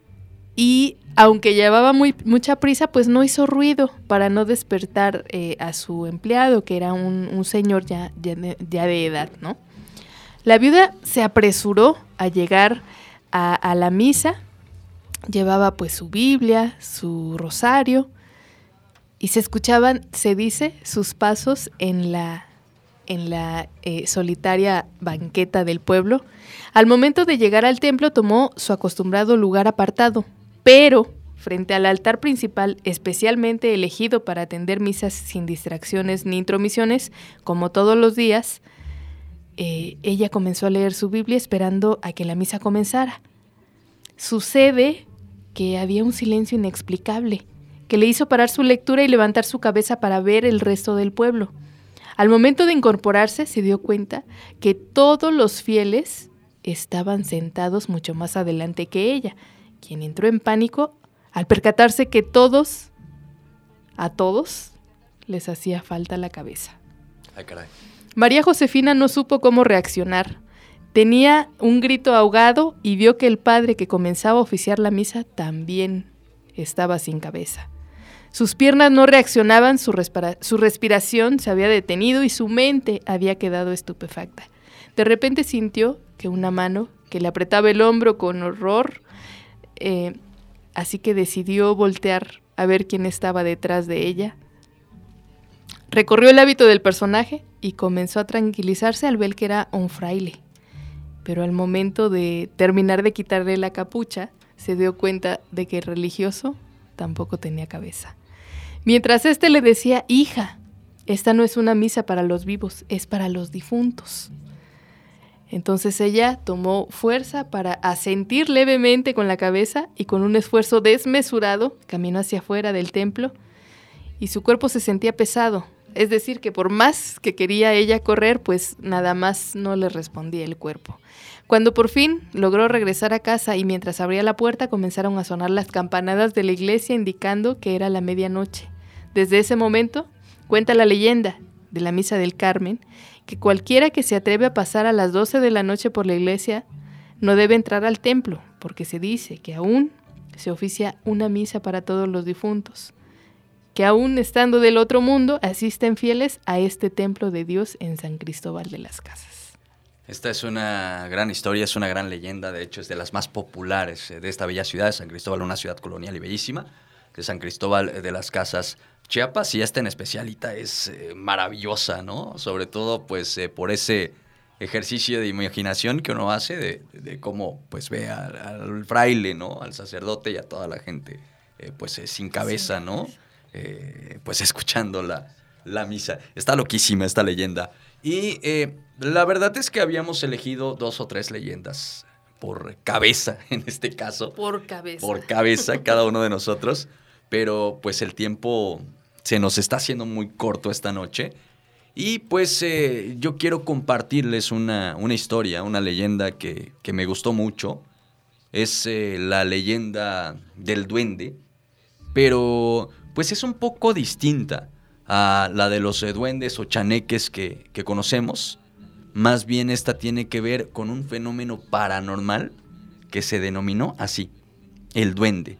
y aunque llevaba muy, mucha prisa, pues no hizo ruido para no despertar eh, a su empleado, que era un, señor ya, ya, de, edad, ¿no? La viuda se apresuró a llegar a, la misa, llevaba pues su Biblia, su rosario, y se escuchaban, se dice, sus pasos en la en la eh, solitaria banqueta del pueblo, al momento de llegar al templo tomó su acostumbrado lugar apartado, pero frente al altar principal especialmente elegido para atender misas sin distracciones ni intromisiones, como todos los días, eh, ella comenzó a leer su Biblia esperando a que la misa comenzara. Sucede que había un silencio inexplicable, que le hizo parar su lectura y levantar su cabeza para ver el resto del pueblo. Al momento de incorporarse se dio cuenta que todos los fieles estaban sentados mucho más adelante que ella, quien entró en pánico al percatarse que todos, a todos, les hacía falta la cabeza. Ay, caray. María Josefina no supo cómo reaccionar. Tenía un grito ahogado y vio que el padre que comenzaba a oficiar la misa también estaba sin cabeza. Sus piernas no reaccionaban, su, respiración se había detenido y su mente había quedado estupefacta. De repente sintió que una mano que le apretaba el hombro con horror, eh, así que decidió voltear a ver quién estaba detrás de ella. Recorrió el hábito del personaje y comenzó a tranquilizarse al ver que era un fraile. Pero al momento de terminar de quitarle la capucha, se dio cuenta de que el religioso tampoco tenía cabeza. Mientras éste le decía, hija, esta no es una misa para los vivos, es para los difuntos. Entonces ella tomó fuerza para asentir levemente con la cabeza y con un esfuerzo desmesurado caminó hacia afuera del templo y su cuerpo se sentía pesado. Es decir, que por más que quería ella correr, pues nada más no le respondía el cuerpo. Cuando por fin logró regresar a casa y mientras abría la puerta comenzaron a sonar las campanadas de la iglesia indicando que era la medianoche. Desde ese momento, cuenta la leyenda de la Misa del Carmen, que cualquiera que se atreve a pasar a las 12 de la noche por la iglesia no debe entrar al templo, porque se dice que aún se oficia una misa para todos los difuntos, que aún estando del otro mundo asisten fieles a este templo de Dios en San Cristóbal de las Casas. Esta es una gran historia, es una gran leyenda, de hecho es de las más populares de esta bella ciudad, San Cristóbal, una ciudad colonial y bellísima, de San Cristóbal de las Casas Chiapas y esta en especialita es eh, maravillosa, ¿no? Sobre todo, pues, eh, por ese ejercicio de imaginación que uno hace de, cómo, pues, ve al, fraile, ¿no? Al sacerdote y a toda la gente, eh, pues, sin cabeza, ¿no? Pues, escuchando la, la, misa. Está loquísima esta leyenda. Y la verdad es que habíamos elegido dos o tres leyendas por cabeza, en este caso. Por cabeza. Por cabeza, cada uno de nosotros. Pero, pues, el tiempo se nos está haciendo muy corto esta noche. Y pues eh, yo quiero compartirles una, historia, una leyenda que, me gustó mucho. Es eh, la leyenda del duende, pero pues es un poco distinta a la de los duendes o chaneques que, que conocemos. Más bien esta tiene que ver con un fenómeno paranormal que se denominó así, el duende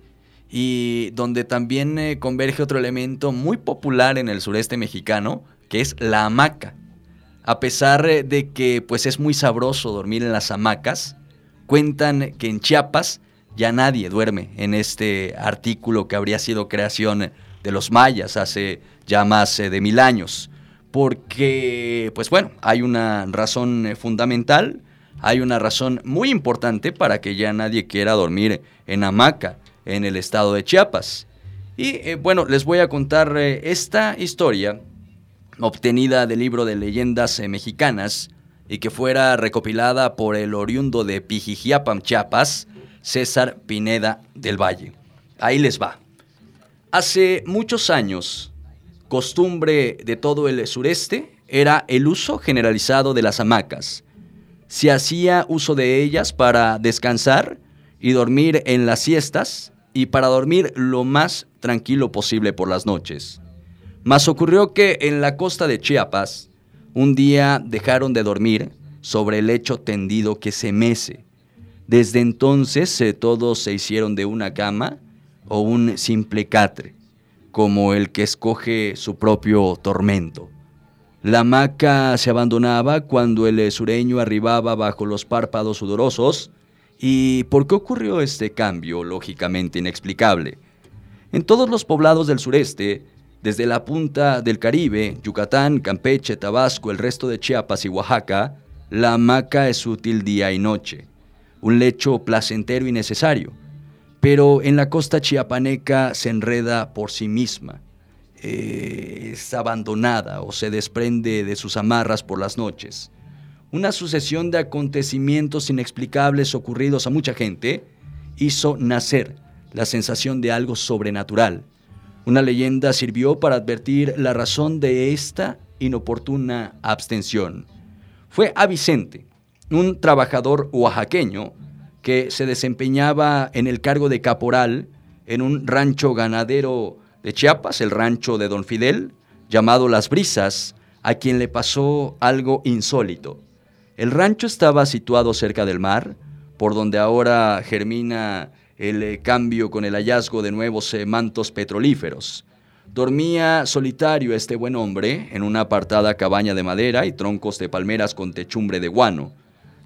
y donde también eh, converge otro elemento muy popular en el sureste mexicano, que es la hamaca. A pesar eh, de que pues es muy sabroso dormir en las hamacas, cuentan que en Chiapas ya nadie duerme en este artículo que habría sido creación de los mayas hace ya más eh, de mil años, porque, pues bueno, hay una razón eh, fundamental, hay una razón muy importante para que ya nadie quiera dormir en hamaca en el estado de Chiapas. Y eh, bueno, les voy a contar esta historia obtenida del libro de leyendas mexicanas y que fuera recopilada por el oriundo de Pijijiapam, Chiapas, César Pineda del Valle. Ahí les va. Hace muchos años, costumbre de todo el sureste era el uso generalizado de las hamacas. Se hacía uso de ellas para descansar y dormir en las siestas y para dormir lo más tranquilo posible por las noches. Mas ocurrió que en la costa de Chiapas, un día dejaron de dormir sobre el lecho tendido que se mece. Desde entonces eh, todos se hicieron de una cama o un simple catre, como el que escoge su propio tormento. La hamaca se abandonaba cuando el sureño arribaba bajo los párpados sudorosos. ¿Y por qué ocurrió este cambio lógicamente inexplicable? En todos los poblados del sureste, desde la punta del Caribe, Yucatán, Campeche, Tabasco, el resto de Chiapas y Oaxaca, la hamaca es útil día y noche, un lecho placentero y necesario pero en la costa chiapaneca se enreda por sí misma. Eh, es abandonada o se desprende de sus amarras por las noches. Una sucesión de acontecimientos inexplicables ocurridos a mucha gente hizo nacer la sensación de algo sobrenatural. Una leyenda sirvió para advertir la razón de esta inoportuna abstención. Fue a Vicente, un trabajador oaxaqueño, que se desempeñaba en el cargo de caporal en un rancho ganadero de Chiapas, el rancho de Don Fidel, llamado Las Brisas, a quien le pasó algo insólito. El rancho estaba situado cerca del mar, por donde ahora germina el eh, cambio con el hallazgo de nuevos eh, mantos petrolíferos. Dormía solitario este buen hombre en una apartada cabaña de madera y troncos de palmeras con techumbre de guano.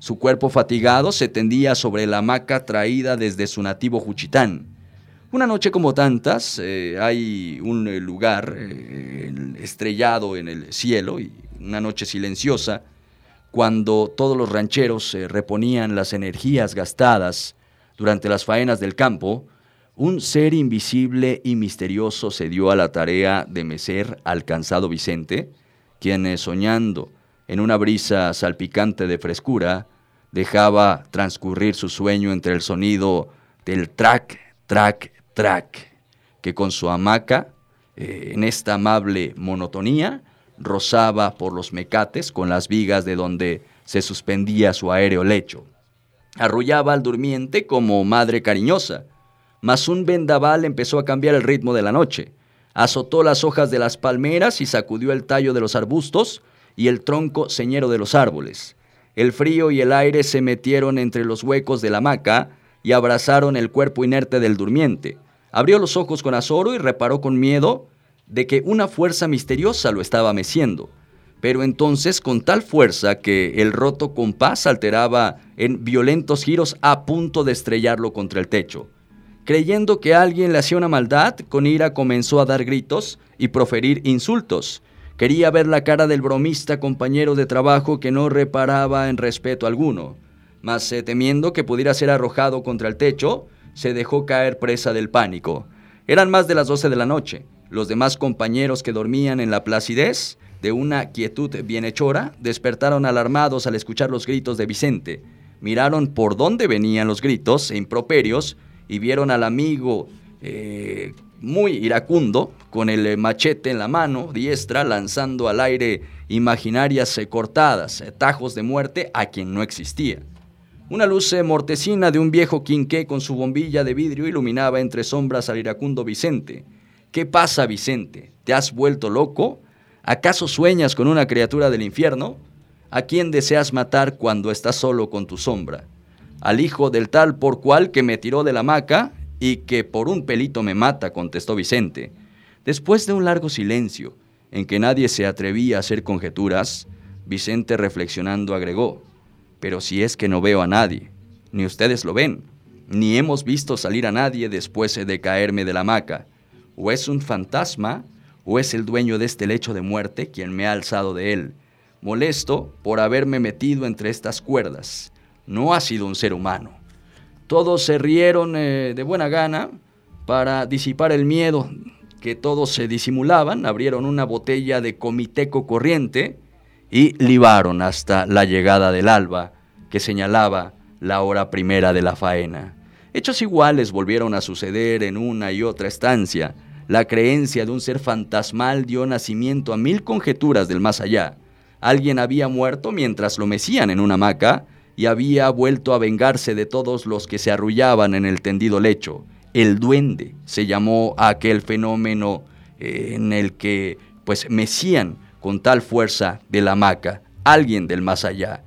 Su cuerpo fatigado se tendía sobre la hamaca traída desde su nativo Juchitán. Una noche como tantas, eh, hay un eh, lugar eh, estrellado en el cielo y una noche silenciosa, cuando todos los rancheros reponían las energías gastadas durante las faenas del campo, un ser invisible y misterioso se dio a la tarea de mecer al cansado Vicente, quien soñando en una brisa salpicante de frescura, dejaba transcurrir su sueño entre el sonido del track, track, track, que con su hamaca, eh, en esta amable monotonía, rozaba por los mecates con las vigas de donde se suspendía su aéreo lecho. Arrullaba al durmiente como madre cariñosa, mas un vendaval empezó a cambiar el ritmo de la noche. Azotó las hojas de las palmeras y sacudió el tallo de los arbustos y el tronco señero de los árboles. El frío y el aire se metieron entre los huecos de la hamaca y abrazaron el cuerpo inerte del durmiente. Abrió los ojos con azoro y reparó con miedo de que una fuerza misteriosa lo estaba meciendo, pero entonces con tal fuerza que el roto compás alteraba en violentos giros a punto de estrellarlo contra el techo. Creyendo que alguien le hacía una maldad, con ira comenzó a dar gritos y proferir insultos. Quería ver la cara del bromista compañero de trabajo que no reparaba en respeto alguno, mas eh, temiendo que pudiera ser arrojado contra el techo, se dejó caer presa del pánico. Eran más de las doce de la noche. Los demás compañeros que dormían en la placidez de una quietud bienhechora despertaron alarmados al escuchar los gritos de Vicente. Miraron por dónde venían los gritos e improperios y vieron al amigo eh, muy iracundo, con el eh, machete en la mano diestra, lanzando al aire imaginarias eh, cortadas, eh, tajos de muerte a quien no existía. Una luz mortecina de un viejo quinqué con su bombilla de vidrio iluminaba entre sombras al iracundo Vicente. ¿Qué pasa, Vicente? ¿Te has vuelto loco? ¿Acaso sueñas con una criatura del infierno? ¿A quién deseas matar cuando estás solo con tu sombra? ¿Al hijo del tal por cual que me tiró de la hamaca y que por un pelito me mata, contestó Vicente. Después de un largo silencio, en que nadie se atrevía a hacer conjeturas, Vicente reflexionando agregó, pero si es que no veo a nadie, ni ustedes lo ven, ni hemos visto salir a nadie después de caerme de la hamaca, o es un fantasma, o es el dueño de este lecho de muerte quien me ha alzado de él, molesto por haberme metido entre estas cuerdas. No ha sido un ser humano. Todos se rieron eh, de buena gana para disipar el miedo que todos se disimulaban, abrieron una botella de comiteco corriente y libaron hasta la llegada del alba, que señalaba la hora primera de la faena. Hechos iguales volvieron a suceder en una y otra estancia. La creencia de un ser fantasmal dio nacimiento a mil conjeturas del más allá. Alguien había muerto mientras lo mecían en una hamaca y había vuelto a vengarse de todos los que se arrullaban en el tendido lecho. El duende se llamó a aquel fenómeno eh, en el que pues mecían con tal fuerza de la hamaca, alguien del más allá.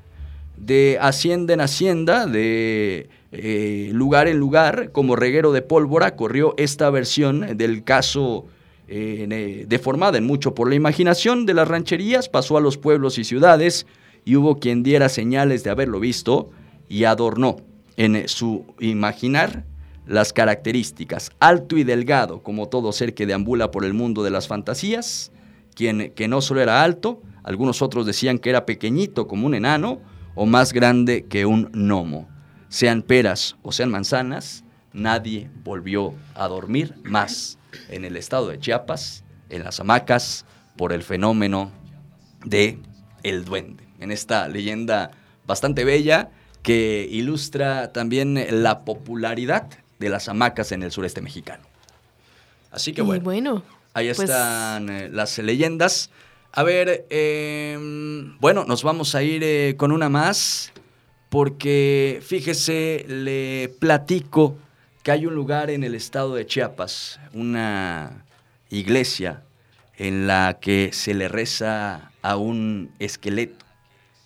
De hacienda en hacienda, de eh, lugar en lugar, como reguero de pólvora, corrió esta versión del caso eh, deformada en mucho por la imaginación de las rancherías, pasó a los pueblos y ciudades, y hubo quien diera señales de haberlo visto y adornó en su imaginar las características, alto y delgado, como todo ser que deambula por el mundo de las fantasías, quien que no solo era alto, algunos otros decían que era pequeñito como un enano o más grande que un gnomo. Sean peras o sean manzanas, nadie volvió a dormir más en el estado de Chiapas, en las hamacas, por el fenómeno de el duende. En esta leyenda bastante bella que ilustra también la popularidad de las hamacas en el sureste mexicano. Así que bueno, ahí pues están eh, las leyendas. A ver, em, bueno, nos vamos a ir eh, con una más, porque fíjese, le platico que hay un lugar en el estado de Chiapas, una iglesia en la que se le reza a un esqueleto.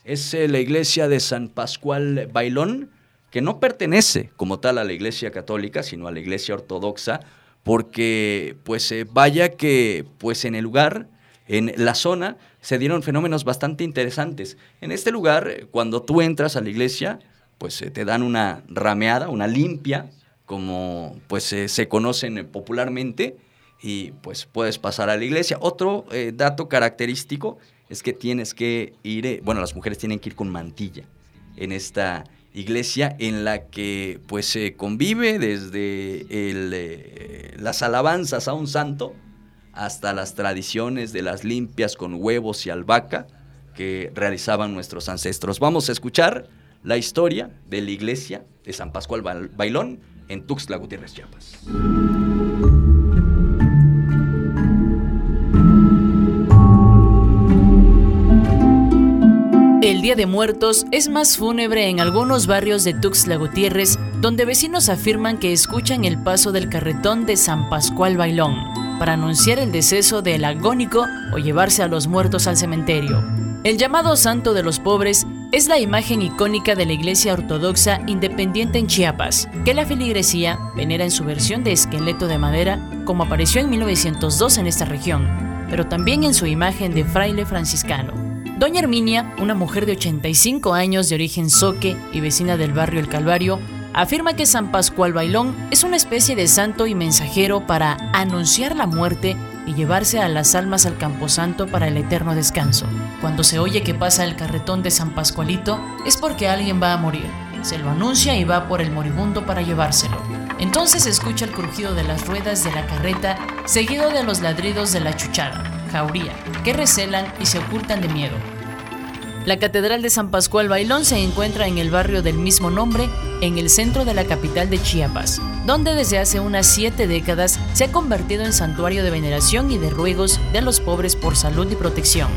Es eh, la iglesia de San Pascual Bailón, que no pertenece como tal a la Iglesia Católica, sino a la Iglesia Ortodoxa, porque pues eh, vaya que pues en el lugar, en la zona, se dieron fenómenos bastante interesantes. En este lugar, cuando tú entras a la iglesia, pues eh, te dan una rameada, una limpia, como pues se conocen popularmente, y pues puedes pasar a la iglesia. Otro dato característico es que tienes que ir, bueno, las mujeres tienen que ir con mantilla en esta iglesia en la que pues se convive desde eh, las alabanzas a un santo hasta las tradiciones de las limpias con huevos y albahaca que realizaban nuestros ancestros. Vamos a escuchar la historia de la iglesia de San Pascual Bailón en Tuxtla Gutiérrez, Chiapas. El Día de Muertos es más fúnebre en algunos barrios de Tuxtla Gutiérrez, donde vecinos afirman que escuchan el paso del carretón de San Pascual Bailón para anunciar el deceso del agónico o llevarse a los muertos al cementerio. El llamado Santo de los Pobres es la imagen icónica de la Iglesia Ortodoxa Independiente en Chiapas, que la feligresía venera en su versión de esqueleto de madera, como apareció en 1902 en esta región, pero también en su imagen de fraile franciscano. Doña Herminia, una mujer de 85 años de origen soque y vecina del barrio El Calvario, afirma que San Pascual Bailón es una especie de santo y mensajero para anunciar la muerte y llevarse a las almas al camposanto para el eterno descanso. Cuando se oye que pasa el carretón de San Pascualito, es porque alguien va a morir. Se lo anuncia y va por el moribundo para llevárselo. Entonces se escucha el crujido de las ruedas de la carreta, seguido de los ladridos de la chuchada jauría, que recelan y se ocultan de miedo. La Catedral de San Pascual Bailón se encuentra en el barrio del mismo nombre, en el centro de la capital de Chiapas, donde desde hace unas siete décadas se ha convertido en santuario de veneración y de ruegos de los pobres por salud y protección.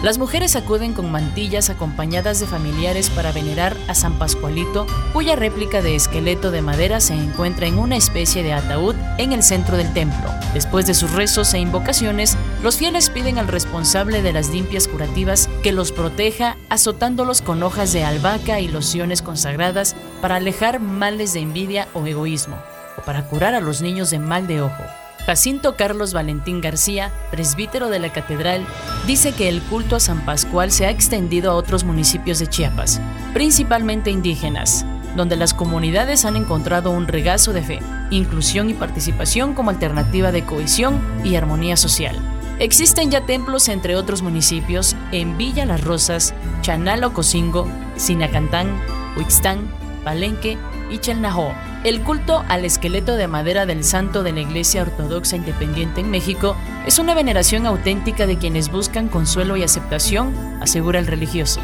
Las mujeres acuden con mantillas acompañadas de familiares para venerar a San Pascualito, cuya réplica de esqueleto de madera se encuentra en una especie de ataúd en el centro del templo. Después de sus rezos e invocaciones, los fieles piden al responsable de las limpias curativas que los proteja azotándolos con hojas de albahaca y lociones consagradas para alejar males de envidia o egoísmo, o para curar a los niños de mal de ojo. Jacinto Carlos Valentín García, presbítero de la catedral, dice que el culto a San Pascual se ha extendido a otros municipios de Chiapas, principalmente indígenas, donde las comunidades han encontrado un regazo de fe, inclusión y participación como alternativa de cohesión y armonía social. Existen ya templos entre otros municipios en Villa Las Rosas, Chanalo Cocingo, Sinacantán, Huixtán, Palenque El culto al esqueleto de madera del santo de la Iglesia Ortodoxa Independiente en México es una veneración auténtica de quienes buscan consuelo y aceptación, asegura el religioso.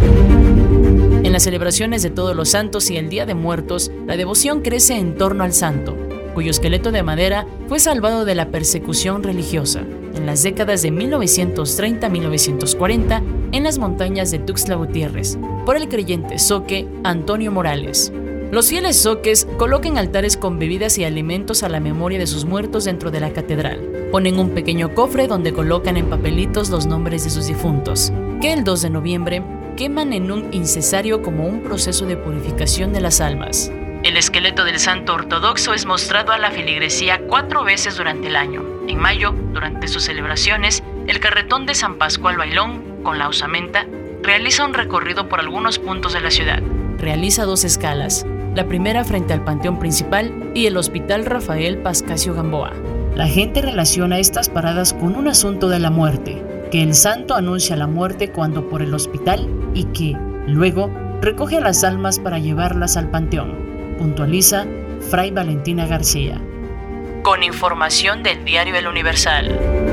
En las celebraciones de todos los santos y el Día de Muertos, la devoción crece en torno al santo, cuyo esqueleto de madera fue salvado de la persecución religiosa en las décadas de 1930-1940 en las montañas de Tuxtla Gutiérrez por el creyente soque Antonio Morales. Los fieles soques colocan altares con bebidas y alimentos a la memoria de sus muertos dentro de la catedral. Ponen un pequeño cofre donde colocan en papelitos los nombres de sus difuntos, que el 2 de noviembre queman en un incesario como un proceso de purificación de las almas. El esqueleto del santo ortodoxo es mostrado a la filigresía cuatro veces durante el año. En mayo, durante sus celebraciones, el carretón de San Pascual Bailón, con la osamenta, realiza un recorrido por algunos puntos de la ciudad. Realiza dos escalas, la primera frente al Panteón Principal y el Hospital Rafael Pascasio Gamboa. La gente relaciona estas paradas con un asunto de la muerte, que el santo anuncia la muerte cuando por el hospital y que, luego, recoge a las almas para llevarlas al panteón puntualiza Fray Valentina García. Con información del diario El Universal.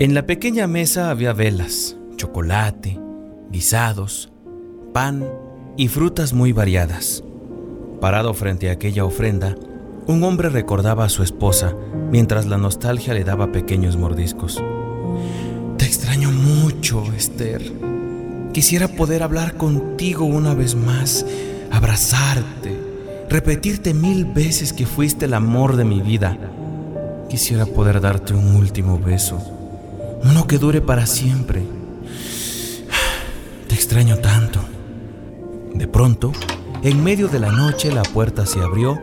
En la pequeña mesa había velas, chocolate, guisados, pan y frutas muy variadas. Parado frente a aquella ofrenda, un hombre recordaba a su esposa mientras la nostalgia le daba pequeños mordiscos. Te extraño mucho, Esther. Quisiera poder hablar contigo una vez más, abrazarte, repetirte mil veces que fuiste el amor de mi vida. Quisiera poder darte un último beso, uno que dure para siempre. Te extraño tanto. De pronto, en medio de la noche la puerta se abrió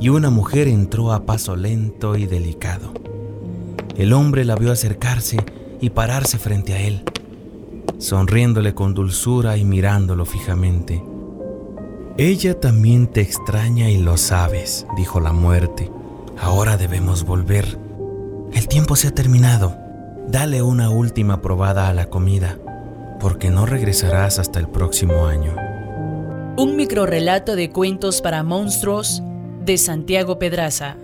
y una mujer entró a paso lento y delicado. El hombre la vio acercarse y pararse frente a él, sonriéndole con dulzura y mirándolo fijamente. Ella también te extraña y lo sabes, dijo la muerte. Ahora debemos volver. El tiempo se ha terminado. Dale una última probada a la comida, porque no regresarás hasta el próximo año. Un microrelato de cuentos para monstruos de Santiago Pedraza.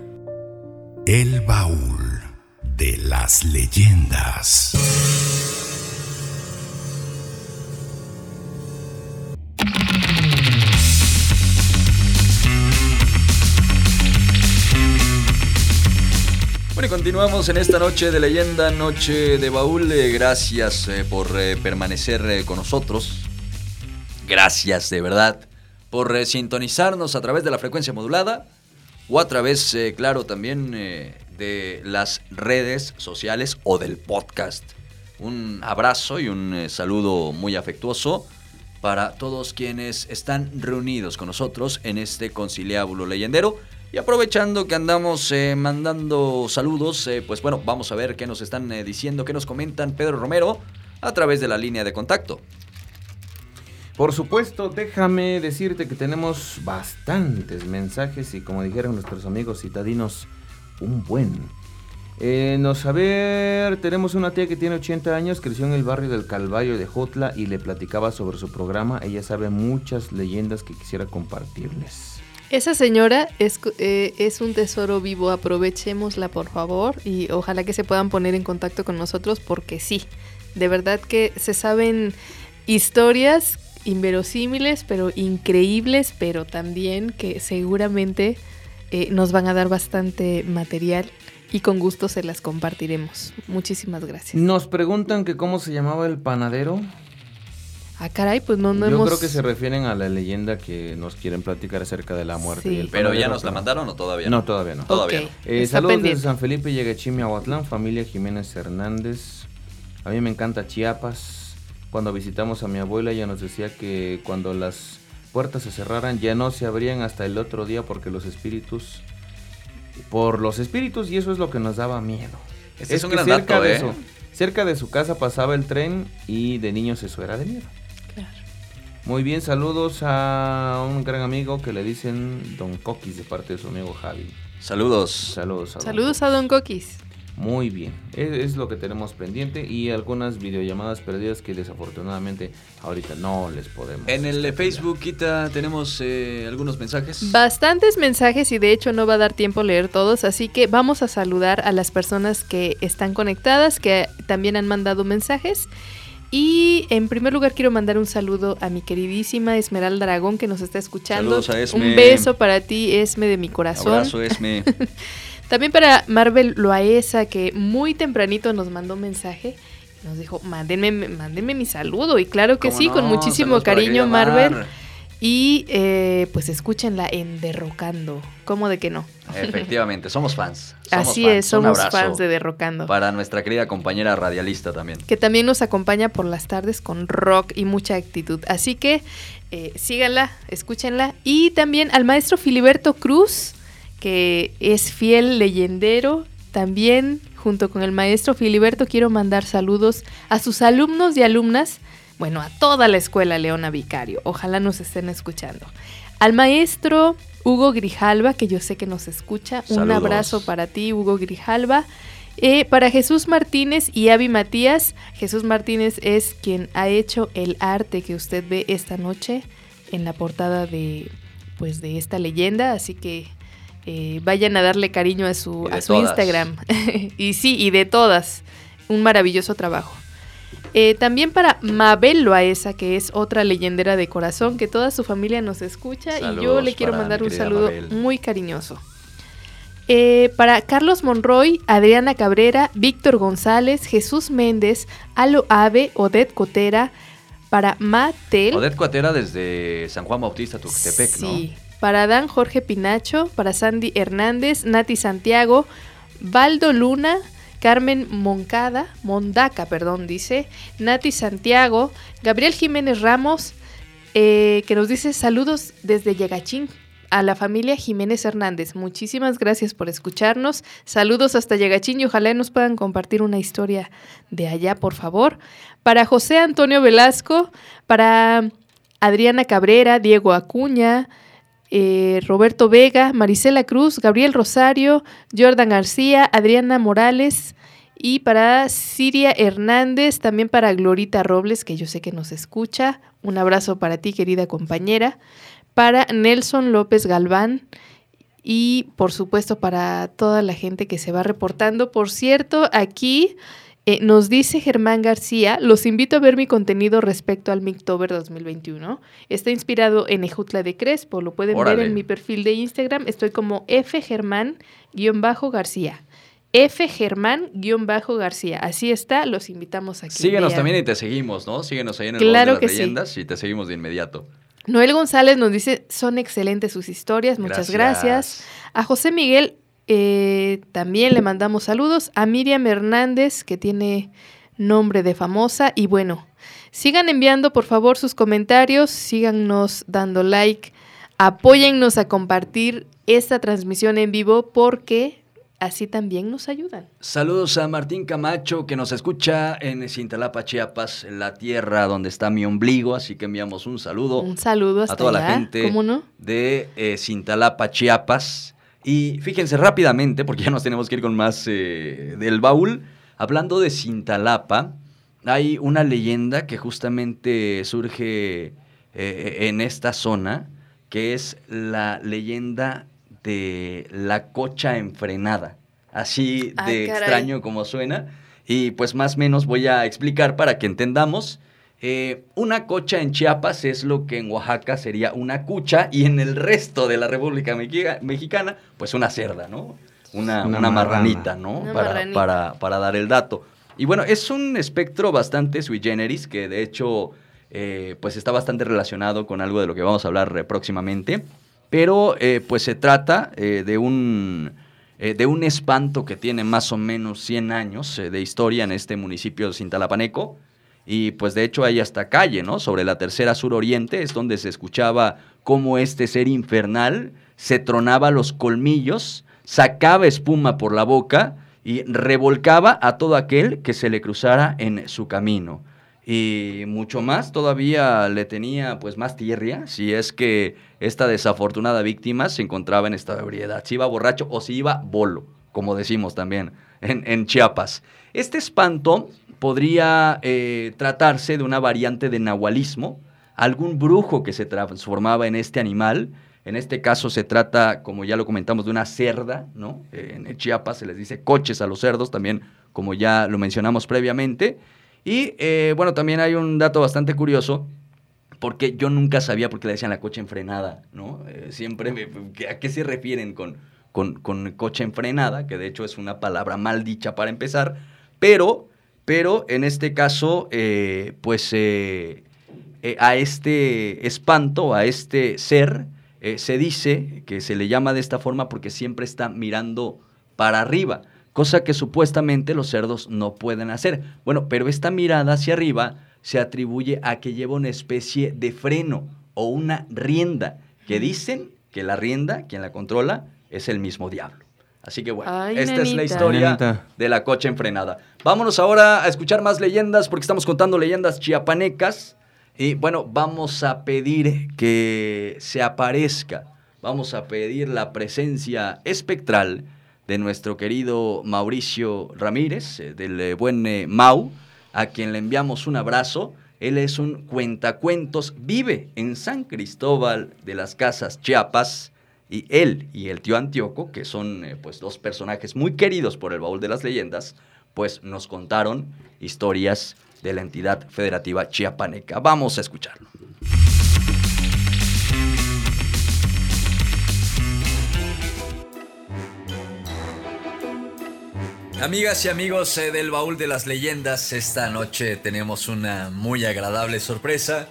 El baúl de las leyendas. Continuamos en esta noche de leyenda, noche de baúl. Eh, gracias eh, por eh, permanecer con nosotros. Gracias, de verdad por sintonizarnos a través de la frecuencia modulada o a través, claro, también de las redes sociales o del podcast. Un abrazo y un saludo muy afectuoso para todos quienes están reunidos con nosotros en este conciliábulo leyendero. Y aprovechando que andamos mandando saludos, pues bueno, vamos a ver qué nos están diciendo, qué nos comentan Pedro Romero a través de la línea de contacto. Por supuesto, déjame decirte que tenemos bastantes mensajes y como dijeron nuestros amigos citadinos, un buen. Eh, nos a ver, tenemos una tía que tiene 80 años, creció en el barrio del Calvario de Jotla y le platicaba sobre su programa. Ella sabe muchas leyendas que quisiera compartirles. Esa señora es, eh, es un tesoro vivo, aprovechémosla por favor y ojalá que se puedan poner en contacto con nosotros porque sí, de verdad que se saben historias inverosímiles, pero increíbles, pero también que seguramente eh, nos van a dar bastante material y con gusto se las compartiremos. Muchísimas gracias. Nos preguntan que cómo se llamaba el panadero. Ah, caray, pues no, no Yo creo que se refieren a la leyenda que nos quieren platicar acerca de la muerte. Pero ya nos la mandaron o todavía no. No, todavía no. Todavía eh, saludos desde San Felipe, Yeguechimi, Aguatlán, familia Jiménez Hernández. A mí me encanta Chiapas cuando visitamos a mi abuela, ella nos decía que cuando las puertas se cerraran ya no se abrían hasta el otro día porque los espíritus, por los espíritus y eso es lo que nos daba miedo. Este es, un gran dato, ¿eh? Cerca de su casa pasaba el tren y de niños eso era de miedo. Muy bien, saludos a un gran amigo que le dicen Don Coquis de parte de su amigo Javi. Saludos. Saludos a Don Saludos a Don Coquis. Muy bien, es, es lo que tenemos pendiente y algunas videollamadas perdidas que desafortunadamente ahorita no les podemos. En el este, Facebook, Quita, tenemos eh, algunos mensajes. Bastantes mensajes y de hecho no va a dar tiempo a leer todos, así que vamos a saludar a las personas que están conectadas, que también han mandado mensajes. Y en primer lugar quiero mandar un saludo a mi queridísima Esmeralda Aragón que nos está escuchando. Saludos a Esme. Un beso para ti, Esme, de mi corazón. Abrazo, Esme. También para Marvel Loaesa, que muy tempranito nos mandó un mensaje. Nos dijo, mándenme, mándenme mi saludo. Y claro que ¿Cómo sí, no? con muchísimo Saludos cariño, Marvel. Mar. Y eh, pues escúchenla en Derrocando. ¿Cómo de que no? Efectivamente, somos fans. Somos Así fans. es, somos fans de Derrocando. Para nuestra querida compañera radialista también. Que también nos acompaña por las tardes con rock y mucha actitud. Así que eh, síganla, escúchenla. Y también al maestro Filiberto Cruz, que es fiel leyendero. También, junto con el maestro Filiberto, quiero mandar saludos a sus alumnos y alumnas. Bueno, a toda la escuela Leona Vicario. Ojalá nos estén escuchando. Al maestro Hugo Grijalva, que yo sé que nos escucha. Un abrazo para ti, Hugo Grijalva. Eh, para Jesús Martínez y Avi Matías, Jesús Martínez es quien ha hecho el arte que usted ve esta noche en la portada de, pues, de esta leyenda, así que eh, vayan a darle cariño a su, a su. Instagram. y sí, y de todas, un maravilloso trabajo. Eh, también para Mabel Loaesa, que es otra leyendera de corazón, que toda su familia nos escucha y yo le quiero mandar un saludo Mabel. muy cariñoso. Eh, para Carlos Monroy, Adriana Cabrera, Víctor González, Jesús Méndez, Alo Ave, Odette Cotera, para Matel. Odette Cuatera desde San Juan Bautista, Tuxtepec, Sí. Para Dan Jorge Pinacho, para Sandy Hernández, Nati Santiago, Baldo Luna, Carmen Moncada, Mondaca, perdón, dice, Nati Santiago, Gabriel Jiménez Ramos, eh, que nos dice saludos desde Yagachín a la familia Jiménez Hernández. Muchísimas gracias por escucharnos. Saludos hasta Yagachín y ojalá nos puedan compartir una historia de allá, por favor. Para José Antonio Velasco, para Adriana Cabrera, Diego Acuña, eh, Roberto Vega, Marisela Cruz, Gabriel Rosario, Jordan García, Adriana Morales y para Siria Hernández, también para Glorita Robles, que yo sé que nos escucha. Un abrazo para ti, querida compañera. Para Nelson López Galván y por supuesto para toda la gente que se va reportando. Por cierto, aquí eh, nos dice Germán García, los invito a ver mi contenido respecto al Mictober 2021. Está inspirado en Ejutla de Crespo, lo pueden Órale. ver en mi perfil de Instagram. Estoy como fgermán-garcía. F Germán-García. Así está, los invitamos aquí. Síguenos también y te seguimos, ¿no? Síguenos ahí en el Claro de que las sí. leyendas y te seguimos de inmediato. Noel González nos dice, son excelentes sus historias, muchas gracias. A José Miguel eh, también le mandamos saludos. A Miriam Hernández, que tiene nombre de famosa. Y bueno, sigan enviando por favor sus comentarios, síganos dando like, apóyennos a compartir esta transmisión en vivo porque así también nos ayudan. Saludos a Martín Camacho que nos escucha en Cintalapa, Chiapas, la tierra donde está mi ombligo, así que enviamos un saludo Un saludo hasta a toda la gente ¿cómo no? de eh, Cintalapa, Chiapas. Y fíjense rápidamente, porque ya nos tenemos que ir con más eh, del baúl, hablando de Cintalapa, hay una leyenda que justamente surge eh, en esta zona, que es la leyenda de la cocha enfrenada. Así Ah, de extraño como suena. Y pues más o menos voy a explicar para que entendamos. Eh, una cocha en Chiapas es lo que en Oaxaca sería una cucha y en el resto de la República Mexica- Mexicana, pues una cerda, ¿no? Una, Una una marrana. marranita, ¿no? Una para, marranita. para, para dar el dato. Y bueno, es un espectro bastante sui generis que de hecho eh, pues está bastante relacionado con algo de lo que vamos a hablar eh, próximamente. Pero eh, pues se trata eh, de un eh, de un espanto que tiene más o menos 100 años eh, de historia en este municipio de Cintalapaneco. Y pues de hecho hay hasta calle, ¿no? Sobre la tercera suroriente es donde se escuchaba cómo este ser infernal se tronaba los colmillos, sacaba espuma por la boca y revolcaba a todo aquel que se le cruzara en su camino. Y mucho más todavía le tenía pues más tierra si es que esta desafortunada víctima se encontraba en esta ebriedad, si iba borracho o si iba bolo, como decimos también en Chiapas. Este espanto podría eh, tratarse de una variante de nahualismo, algún brujo que se transformaba en este animal. En este caso se trata, como ya lo comentamos, de una cerda, ¿no? En Chiapas se les dice coches a los cerdos, también como ya lo mencionamos previamente. Y eh, bueno, también hay un dato bastante curioso, porque yo nunca sabía por qué le decían la coche enfrenada, ¿no? Eh, siempre, me, ¿a qué se refieren con, con, con, coche enfrenada? Que de hecho es una palabra mal dicha para empezar, pero, pero en este caso, eh, pues eh, eh, a este espanto, a este ser, se dice que se le llama de esta forma porque siempre está mirando para arriba cosa que supuestamente los cerdos no pueden hacer. Bueno, pero esta mirada hacia arriba se atribuye a que lleva una especie de freno o una rienda, que dicen que la rienda, quien la controla, es el mismo diablo. Así que bueno, esta es la historia de la coche enfrenada. Vámonos ahora a escuchar más leyendas porque estamos contando leyendas chiapanecas. Y bueno, vamos a pedir que se aparezca, vamos a pedir la presencia espectral de nuestro querido Mauricio Ramírez, eh, del eh, buen eh, Mau, a quien le enviamos un abrazo. Él es un cuentacuentos, vive en San Cristóbal de las Casas Chiapas. Y él y el tío Antioco, que son pues dos personajes muy queridos por el baúl de las leyendas, pues nos contaron historias de la entidad federativa chiapaneca. Vamos a escucharlo. Amigas y amigos eh, del baúl de las leyendas, esta noche tenemos una muy agradable sorpresa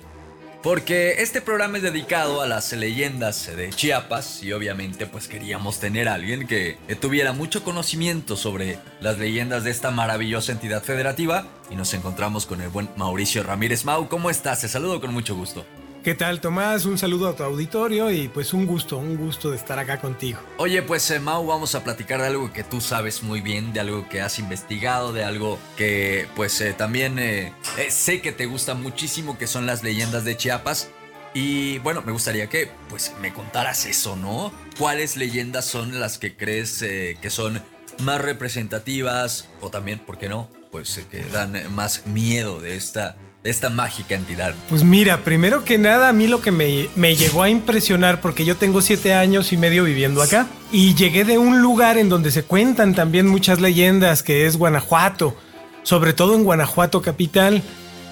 porque este programa es dedicado a las leyendas de Chiapas y obviamente pues queríamos tener a alguien que tuviera mucho conocimiento sobre las leyendas de esta maravillosa entidad federativa y nos encontramos con el buen Mauricio Ramírez Mau. ¿Cómo estás? Te saludo con mucho gusto. ¿Qué tal, Tomás? Un saludo a tu auditorio y pues un gusto, un gusto de estar acá contigo. Oye, pues eh, Mau, vamos a platicar de algo que tú sabes muy bien, de algo que has investigado, de algo que pues eh, también eh, eh, sé que te gusta muchísimo, que son las leyendas de Chiapas. Y bueno, me gustaría que pues me contaras eso, ¿no? ¿Cuáles leyendas son las que crees que son más representativas o también, ¿por qué no? Pues que dan más miedo de esta esta mágica entidad? Pues mira, primero que nada, a mí lo que me, llegó a impresionar, porque yo tengo siete años y medio viviendo acá, y llegué de un lugar en donde se cuentan también muchas leyendas, que es Guanajuato, sobre todo en Guanajuato capital,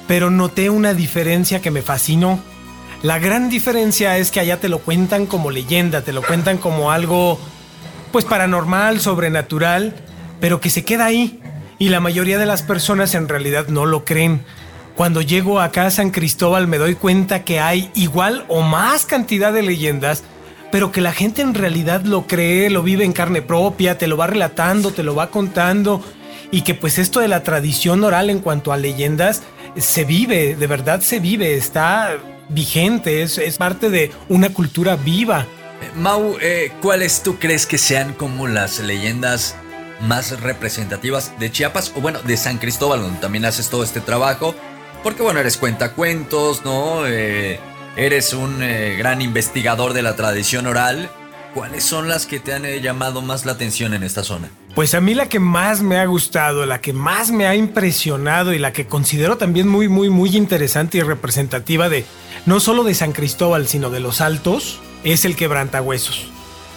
pero noté una diferencia que me fascinó. La gran diferencia es que allá te lo cuentan como leyenda, te lo cuentan como algo, pues paranormal, sobrenatural, pero que se queda ahí. Y la mayoría de las personas en realidad no lo creen. Cuando llego acá a San Cristóbal me doy cuenta que hay igual o más cantidad de leyendas, pero que la gente en realidad lo cree, lo vive en carne propia, te lo va relatando, te lo va contando, y que pues esto de la tradición oral en cuanto a leyendas se vive, de verdad se vive, está vigente, es, parte de una cultura viva. Mau, eh, ¿cuáles tú crees que sean como las leyendas más representativas de Chiapas o bueno, de San Cristóbal, donde también haces todo este trabajo? Porque bueno, eres cuentacuentos, ¿no? Eh, eres un eh, gran investigador de la tradición oral. ¿Cuáles son las que te han eh, llamado más la atención en esta zona? Pues a mí la que más me ha gustado, la que más me ha impresionado y la que considero también muy, muy, muy interesante y representativa de no solo de San Cristóbal, sino de los Altos, es el quebrantahuesos.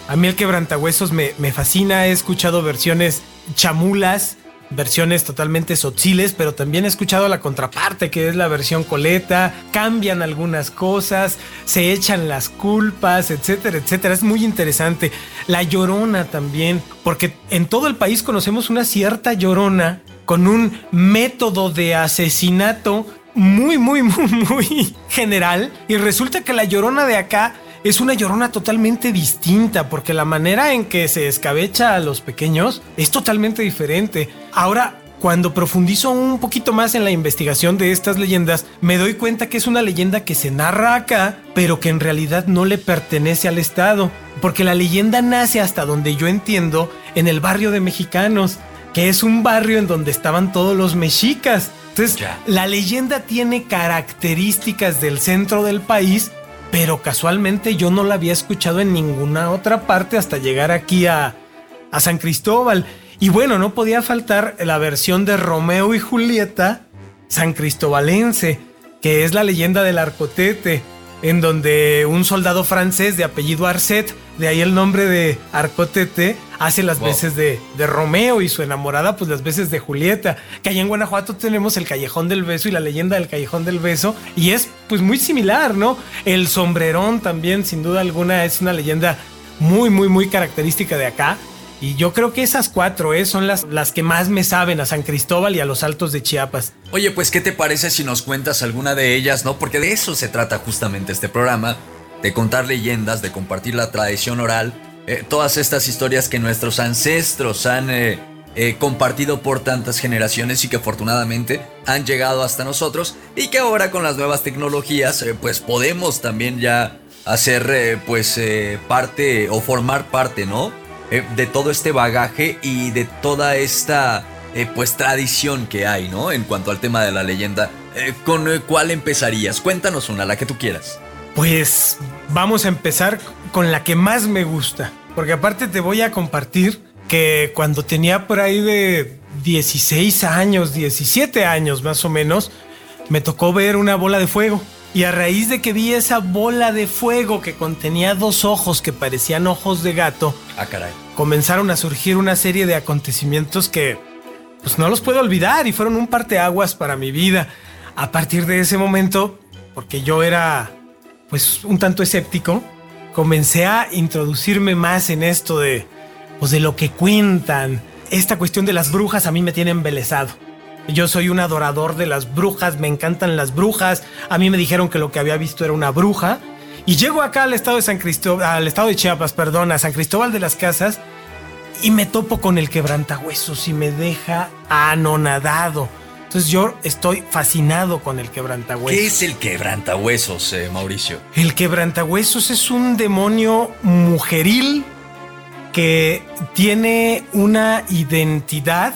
A mí el quebrantahuesos me, me fascina, he escuchado versiones chamulas, versiones totalmente sotziles, pero también he escuchado la contraparte, que es la versión coleta, cambian algunas cosas, se echan las culpas, etcétera, etcétera. Es muy interesante. La llorona también, porque en todo el país conocemos una cierta llorona con un método de asesinato muy, muy, muy, muy general, y resulta que la llorona de acá es una llorona totalmente distinta, porque la manera en que se escabecha a los pequeños es totalmente diferente. Ahora, cuando profundizo un poquito más en la investigación de estas leyendas, me doy cuenta que es una leyenda que se narra acá, pero que en realidad no le pertenece al Estado, porque la leyenda nace hasta donde yo entiendo en el barrio de mexicanos. que es un barrio en donde estaban todos los mexicas. Entonces, la leyenda tiene características del centro del país, pero casualmente yo no la había escuchado en ninguna otra parte hasta llegar aquí a, a San Cristóbal. Y bueno, no podía faltar la versión de Romeo y Julieta San Cristóbalense, que es la leyenda del arcotete en donde un soldado francés de apellido Arcet, de ahí el nombre de Arcotete, hace las veces de, de, Romeo y su enamorada, pues las veces de Julieta. Que allá en Guanajuato tenemos el Callejón del Beso y la leyenda del Callejón del Beso, y es pues muy similar, ¿no? El sombrerón también, sin duda alguna, es una leyenda muy, muy, muy característica de acá. Y yo creo que esas cuatro ¿eh? son las, las que más me saben a San Cristóbal y a los Altos de Chiapas. Oye, pues ¿qué te parece si nos cuentas alguna de ellas, no? Porque de eso se trata justamente este programa, de contar leyendas, de compartir la tradición oral, eh, todas estas historias que nuestros ancestros han eh, eh, compartido por tantas generaciones y que afortunadamente han llegado hasta nosotros y que ahora con las nuevas tecnologías pues podemos también ya hacer pues parte o formar parte, ¿no? De todo este bagaje y de toda esta pues tradición que hay, ¿no? En cuanto al tema de la leyenda. ¿Con cuál empezarías? Cuéntanos una, la que tú quieras. Pues vamos a empezar con la que más me gusta. Porque aparte te voy a compartir que cuando tenía por ahí de 16 años, 17 años más o menos, me tocó ver una bola de fuego. Y a raíz de que vi esa bola de fuego que contenía dos ojos que parecían ojos de gato, ah, caray. comenzaron a surgir una serie de acontecimientos que pues no los puedo olvidar y fueron un parteaguas para mi vida. A partir de ese momento, porque yo era pues un tanto escéptico, comencé a introducirme más en esto de pues de lo que cuentan. Esta cuestión de las brujas a mí me tiene embelesado. Yo soy un adorador de las brujas, me encantan las brujas. A mí me dijeron que lo que había visto era una bruja. Y llego acá al estado de San Cristóbal, al estado de Chiapas, perdón, a San Cristóbal de las Casas y me topo con el quebrantahuesos y me deja anonadado. Entonces yo estoy fascinado con el quebrantahuesos. ¿Qué es el quebrantahuesos, eh, Mauricio? El quebrantahuesos es un demonio mujeril que tiene una identidad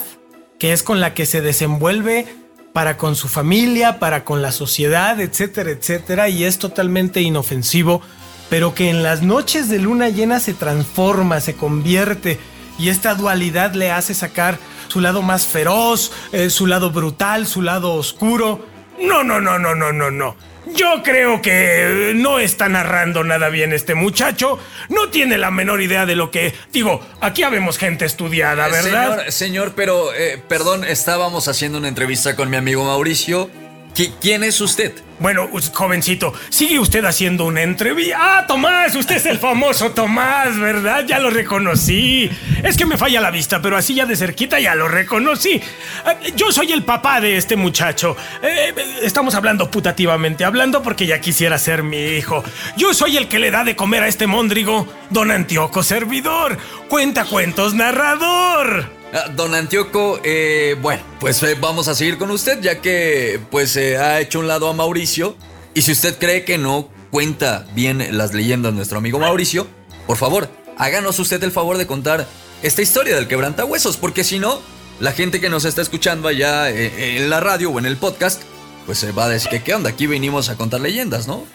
que es con la que se desenvuelve para con su familia, para con la sociedad, etcétera, etcétera, y es totalmente inofensivo, pero que en las noches de luna llena se transforma, se convierte, y esta dualidad le hace sacar su lado más feroz, eh, su lado brutal, su lado oscuro. No, no, no, no, no, no, no. Yo creo que no está narrando nada bien este muchacho. No tiene la menor idea de lo que... Digo, aquí habemos gente estudiada, ¿verdad? Señor, señor pero, eh, perdón, estábamos haciendo una entrevista con mi amigo Mauricio ¿Quién es usted? Bueno, jovencito, sigue usted haciendo una entrevista. Ah, Tomás, usted es el famoso Tomás, ¿verdad? Ya lo reconocí. Es que me falla la vista, pero así ya de cerquita ya lo reconocí. Ah, yo soy el papá de este muchacho. Eh, estamos hablando putativamente, hablando porque ya quisiera ser mi hijo. Yo soy el que le da de comer a este móndrigo, don Antioco Servidor. Cuenta cuentos narrador. Ah, don Antioco, eh, bueno, pues eh, vamos a seguir con usted ya que pues eh, ha hecho un lado a Mauricio y si usted cree que no cuenta bien las leyendas nuestro amigo Mauricio, por favor, háganos usted el favor de contar esta historia del quebrantahuesos porque si no, la gente que nos está escuchando allá en la radio o en el podcast, pues se va a decir que qué onda, aquí venimos a contar leyendas, ¿no?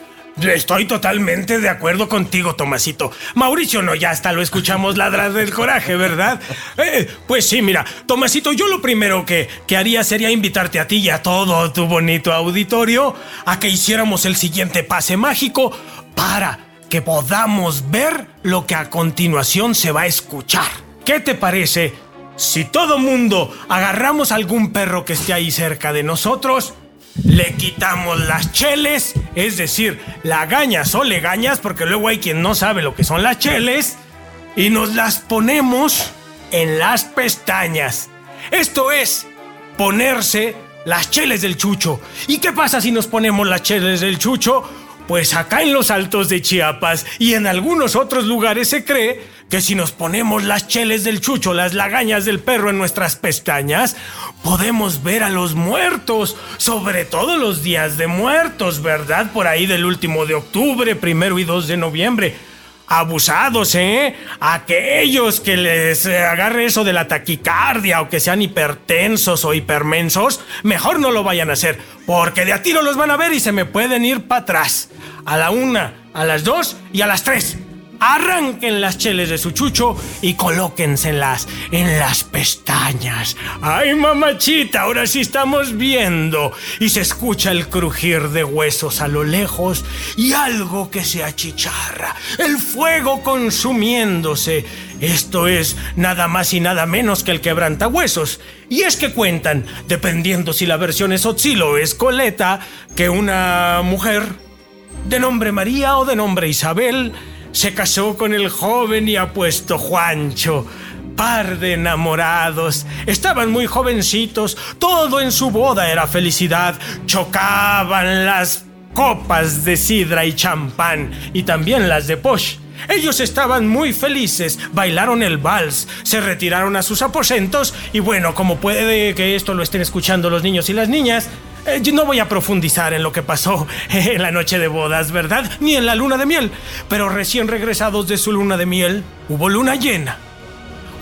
Estoy totalmente de acuerdo contigo, Tomasito. Mauricio no, ya hasta lo escuchamos ladrar del coraje, ¿verdad? Eh, pues sí, mira, Tomasito, yo lo primero que, que haría sería invitarte a ti y a todo tu bonito auditorio a que hiciéramos el siguiente pase mágico para que podamos ver lo que a continuación se va a escuchar. ¿Qué te parece si todo mundo agarramos algún perro que esté ahí cerca de nosotros? Le quitamos las cheles, es decir, lagañas o legañas, porque luego hay quien no sabe lo que son las cheles, y nos las ponemos en las pestañas. Esto es ponerse las cheles del chucho. ¿Y qué pasa si nos ponemos las cheles del chucho? Pues acá en los altos de Chiapas y en algunos otros lugares se cree que si nos ponemos las cheles del chucho, las lagañas del perro en nuestras pestañas, podemos ver a los muertos, sobre todo los días de muertos, ¿verdad? Por ahí del último de octubre, primero y 2 de noviembre. Abusados, ¿eh? Aquellos que les agarre eso de la taquicardia o que sean hipertensos o hipermensos, mejor no lo vayan a hacer, porque de a tiro los van a ver y se me pueden ir para atrás. A la una, a las dos y a las tres arranquen las cheles de su chucho y colóquenselas en las pestañas. ¡Ay, mamachita! Ahora sí estamos viendo. Y se escucha el crujir de huesos a lo lejos y algo que se achicharra. El fuego consumiéndose. Esto es nada más y nada menos que el quebrantahuesos. Y es que cuentan, dependiendo si la versión es Otzilo o es Coleta, que una mujer de nombre María o de nombre Isabel se casó con el joven y apuesto Juancho. Par de enamorados, estaban muy jovencitos, todo en su boda era felicidad, chocaban las copas de sidra y champán y también las de posh. Ellos estaban muy felices, bailaron el vals, se retiraron a sus aposentos y bueno, como puede que esto lo estén escuchando los niños y las niñas, eh, yo no voy a profundizar en lo que pasó en la noche de bodas, ¿verdad? Ni en la luna de miel. Pero recién regresados de su luna de miel, hubo luna llena.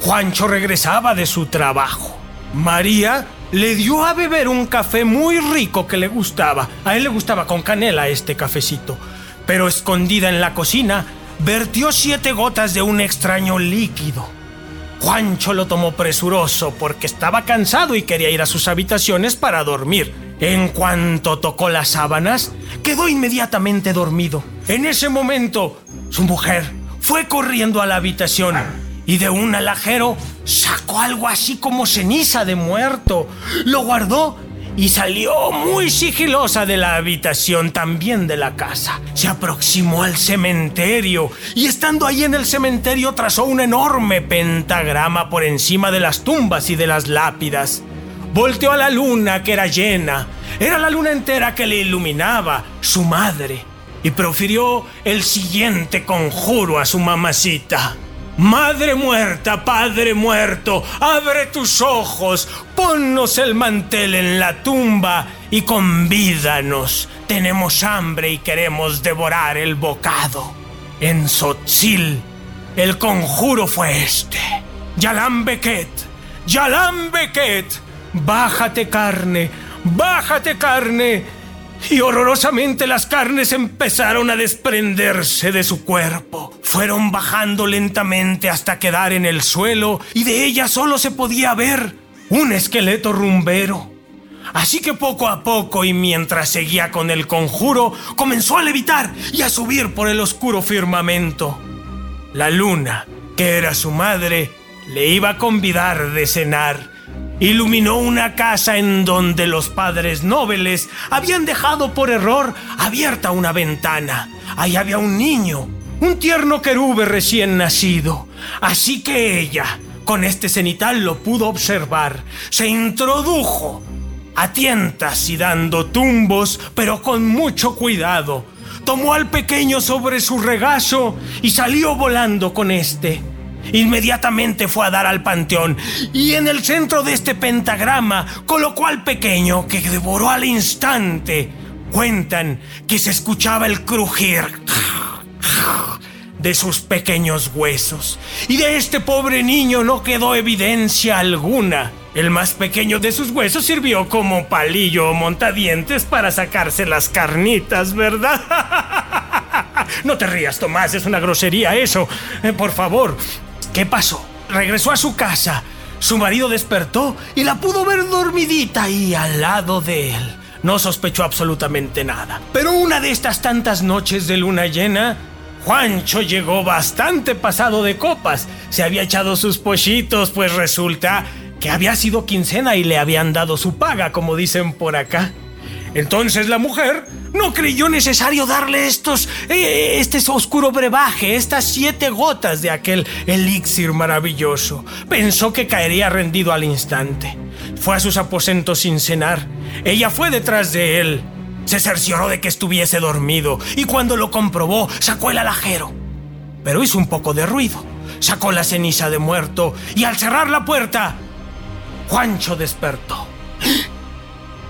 Juancho regresaba de su trabajo. María le dio a beber un café muy rico que le gustaba. A él le gustaba con canela este cafecito. Pero escondida en la cocina, vertió siete gotas de un extraño líquido. Juancho lo tomó presuroso porque estaba cansado y quería ir a sus habitaciones para dormir. En cuanto tocó las sábanas, quedó inmediatamente dormido. En ese momento, su mujer fue corriendo a la habitación y de un alajero sacó algo así como ceniza de muerto. Lo guardó y salió muy sigilosa de la habitación, también de la casa. Se aproximó al cementerio y estando ahí en el cementerio trazó un enorme pentagrama por encima de las tumbas y de las lápidas. Volteó a la luna que era llena. Era la luna entera que le iluminaba, su madre. Y profirió el siguiente conjuro a su mamacita. Madre muerta, padre muerto, abre tus ojos, ponnos el mantel en la tumba y convídanos. Tenemos hambre y queremos devorar el bocado. En Sotzil, el conjuro fue este. Yalam Beket, Yalam Beket Bájate carne, bájate carne. Y horrorosamente las carnes empezaron a desprenderse de su cuerpo. Fueron bajando lentamente hasta quedar en el suelo y de ella solo se podía ver un esqueleto rumbero. Así que poco a poco y mientras seguía con el conjuro, comenzó a levitar y a subir por el oscuro firmamento. La luna, que era su madre, le iba a convidar de cenar iluminó una casa en donde los padres nobles habían dejado por error abierta una ventana. Ahí había un niño, un tierno querube recién nacido. Así que ella, con este cenital, lo pudo observar. Se introdujo a tientas y dando tumbos, pero con mucho cuidado. Tomó al pequeño sobre su regazo y salió volando con este. Inmediatamente fue a dar al panteón y en el centro de este pentagrama colocó al pequeño que devoró al instante. Cuentan que se escuchaba el crujir de sus pequeños huesos y de este pobre niño no quedó evidencia alguna. El más pequeño de sus huesos sirvió como palillo o montadientes para sacarse las carnitas, ¿verdad? No te rías, Tomás, es una grosería eso. Eh, por favor, ¿Qué pasó? Regresó a su casa. Su marido despertó y la pudo ver dormidita ahí al lado de él. No sospechó absolutamente nada. Pero una de estas tantas noches de luna llena, Juancho llegó bastante pasado de copas. Se había echado sus pollitos, pues resulta que había sido quincena y le habían dado su paga, como dicen por acá. Entonces la mujer no creyó necesario darle estos, eh, este oscuro brebaje, estas siete gotas de aquel elixir maravilloso. Pensó que caería rendido al instante. Fue a sus aposentos sin cenar. Ella fue detrás de él. Se cercioró de que estuviese dormido y cuando lo comprobó sacó el alajero. Pero hizo un poco de ruido. Sacó la ceniza de muerto y al cerrar la puerta, Juancho despertó.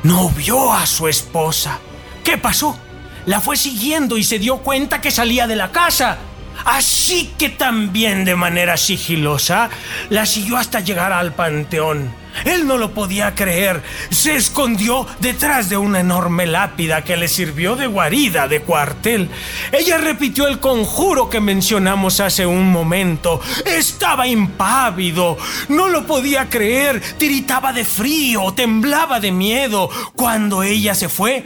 No vio a su esposa. ¿Qué pasó? La fue siguiendo y se dio cuenta que salía de la casa. Así que también de manera sigilosa la siguió hasta llegar al panteón. Él no lo podía creer. Se escondió detrás de una enorme lápida que le sirvió de guarida, de cuartel. Ella repitió el conjuro que mencionamos hace un momento. Estaba impávido. No lo podía creer. Tiritaba de frío, temblaba de miedo. Cuando ella se fue,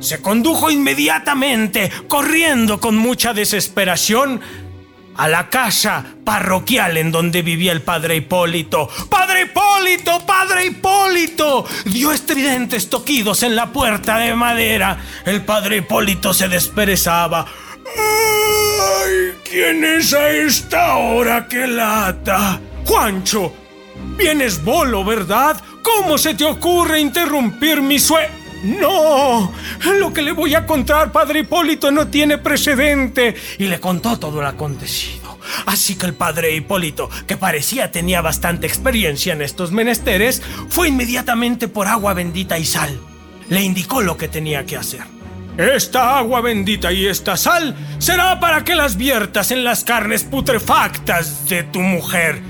se condujo inmediatamente, corriendo con mucha desesperación, a la casa parroquial en donde vivía el padre Hipólito. ¡Padre Hipólito! ¡Padre Hipólito! Dio estridentes toquidos en la puerta de madera. El padre Hipólito se desperezaba. ¡Ay! ¿Quién es a esta hora que lata? Juancho, vienes bolo, ¿verdad? ¿Cómo se te ocurre interrumpir mi sueño? No, lo que le voy a contar, padre Hipólito, no tiene precedente. Y le contó todo lo acontecido. Así que el padre Hipólito, que parecía tenía bastante experiencia en estos menesteres, fue inmediatamente por agua bendita y sal. Le indicó lo que tenía que hacer. Esta agua bendita y esta sal será para que las viertas en las carnes putrefactas de tu mujer,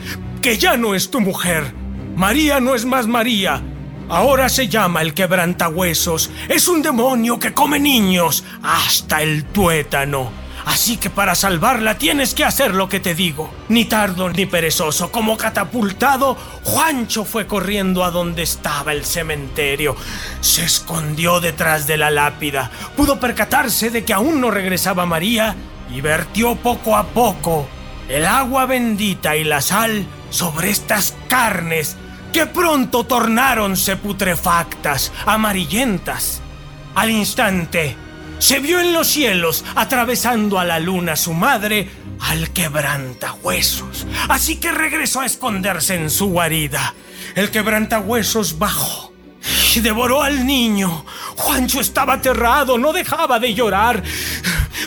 que ya no es tu mujer. María no es más María, Ahora se llama el quebrantahuesos. Es un demonio que come niños hasta el tuétano. Así que para salvarla tienes que hacer lo que te digo. Ni tardo ni perezoso, como catapultado, Juancho fue corriendo a donde estaba el cementerio. Se escondió detrás de la lápida. Pudo percatarse de que aún no regresaba María y vertió poco a poco el agua bendita y la sal sobre estas carnes que pronto tornáronse putrefactas, amarillentas. Al instante, se vio en los cielos, atravesando a la luna su madre, al quebrantahuesos. Así que regresó a esconderse en su guarida. El quebrantahuesos bajó y devoró al niño. Juancho estaba aterrado, no dejaba de llorar,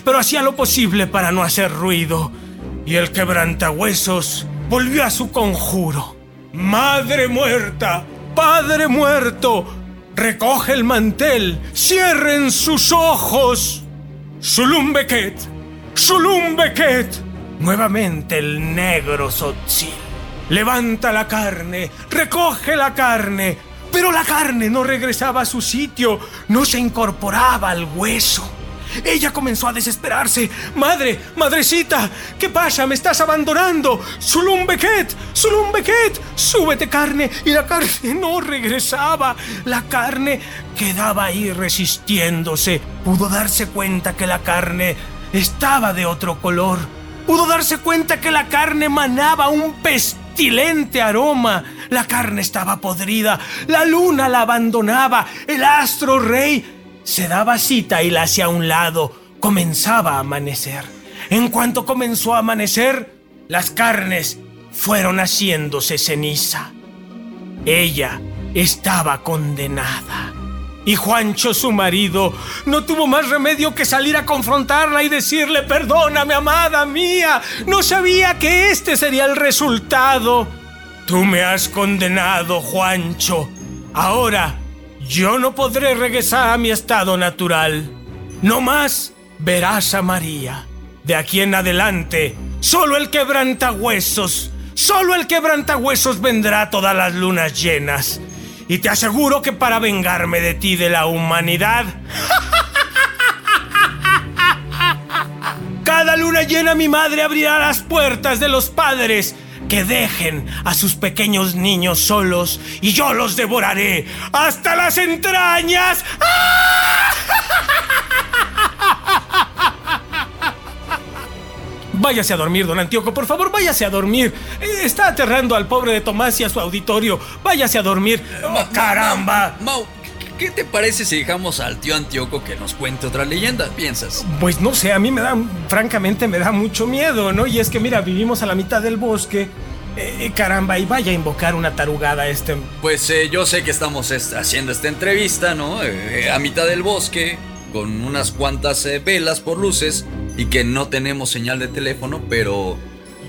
pero hacía lo posible para no hacer ruido. Y el quebrantahuesos volvió a su conjuro. Madre muerta, padre muerto, recoge el mantel, cierren sus ojos. Sulumbeket, Sulumbeket. Nuevamente el negro Sotzil. Levanta la carne, recoge la carne, pero la carne no regresaba a su sitio, no se incorporaba al hueso. Ella comenzó a desesperarse. Madre, madrecita, ¿qué pasa? ¿Me estás abandonando? Sulum Becket, súbete carne. Y la carne no regresaba. La carne quedaba ahí resistiéndose. Pudo darse cuenta que la carne estaba de otro color. Pudo darse cuenta que la carne manaba un pestilente aroma. La carne estaba podrida, la luna la abandonaba, el astro rey se daba cita y la hacia un lado. Comenzaba a amanecer. En cuanto comenzó a amanecer, las carnes fueron haciéndose ceniza. Ella estaba condenada. Y Juancho, su marido, no tuvo más remedio que salir a confrontarla y decirle, perdóname, amada mía, no sabía que este sería el resultado. Tú me has condenado, Juancho. Ahora yo no podré regresar a mi estado natural. No más verás a María. De aquí en adelante, solo el quebrantahuesos, solo el quebrantahuesos vendrá todas las lunas llenas. Y te aseguro que para vengarme de ti de la humanidad, cada luna llena mi madre abrirá las puertas de los padres que dejen a sus pequeños niños solos y yo los devoraré hasta las entrañas. Váyase a dormir, don Antíoco, por favor, váyase a dormir. Está aterrando al pobre de Tomás y a su auditorio. Váyase a dormir. Oh, ¡Caramba! Mau, ¿qué te parece si dejamos al tío Antíoco que nos cuente otra leyenda? ¿Piensas? Pues no sé, a mí me da, francamente, me da mucho miedo, ¿no? Y es que, mira, vivimos a la mitad del bosque. Eh, caramba, y vaya a invocar una tarugada este. Pues eh, yo sé que estamos haciendo esta entrevista, ¿no? Eh, a mitad del bosque, con unas cuantas velas por luces, y que no tenemos señal de teléfono, pero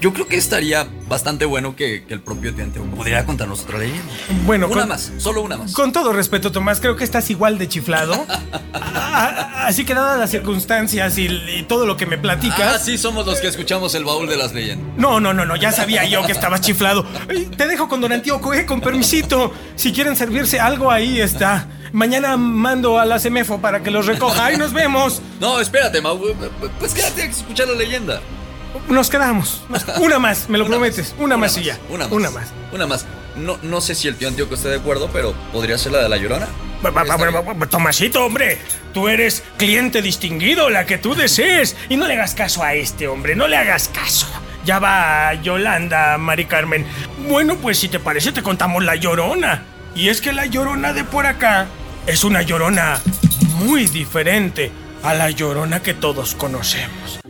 yo creo que estaría bastante bueno que, el propio Teanteoco pudiera contarnos otra leyenda. Bueno, una más, solo una más. Con todo respeto, Tomás, creo que estás igual de chiflado. Así que dadas las circunstancias y, todo lo que me platicas. Así somos los que escuchamos el baúl de las leyendas. No, no, no, no, ya sabía yo que estabas chiflado. Te dejo con Don Antíoco, eh, con permisito. Si quieren servirse algo, ahí está. Mañana mando a la CEMEFO para que los recoja. Ahí nos vemos. No, espérate, Mau. Pues quédate a escuchar la leyenda. Nos quedamos. Una más, me lo prometes. Una, más, y ya. Una más. Una más. No, no sé si el tío Antioco esté de acuerdo, pero ¿podría ser la de la llorona? Tomasito, hombre, tú eres cliente distinguido, la que tú desees. Y no le hagas caso a este hombre, no le hagas caso. Ya va Yolanda, Mari Carmen. Bueno, pues si te parece, te contamos la llorona. Y es que la llorona de por acá es una llorona muy diferente a la llorona que todos conocemos.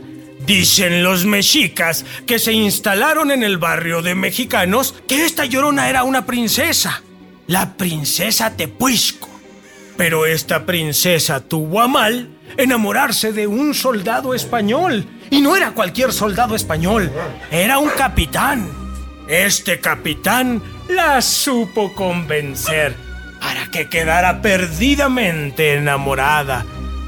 Dicen los mexicas que se instalaron en el barrio de mexicanos que esta llorona era una princesa, la princesa Tepuisco. Pero esta princesa tuvo a mal enamorarse de un soldado español. Y no era cualquier soldado español, era un capitán. Este capitán la supo convencer para que quedara perdidamente enamorada.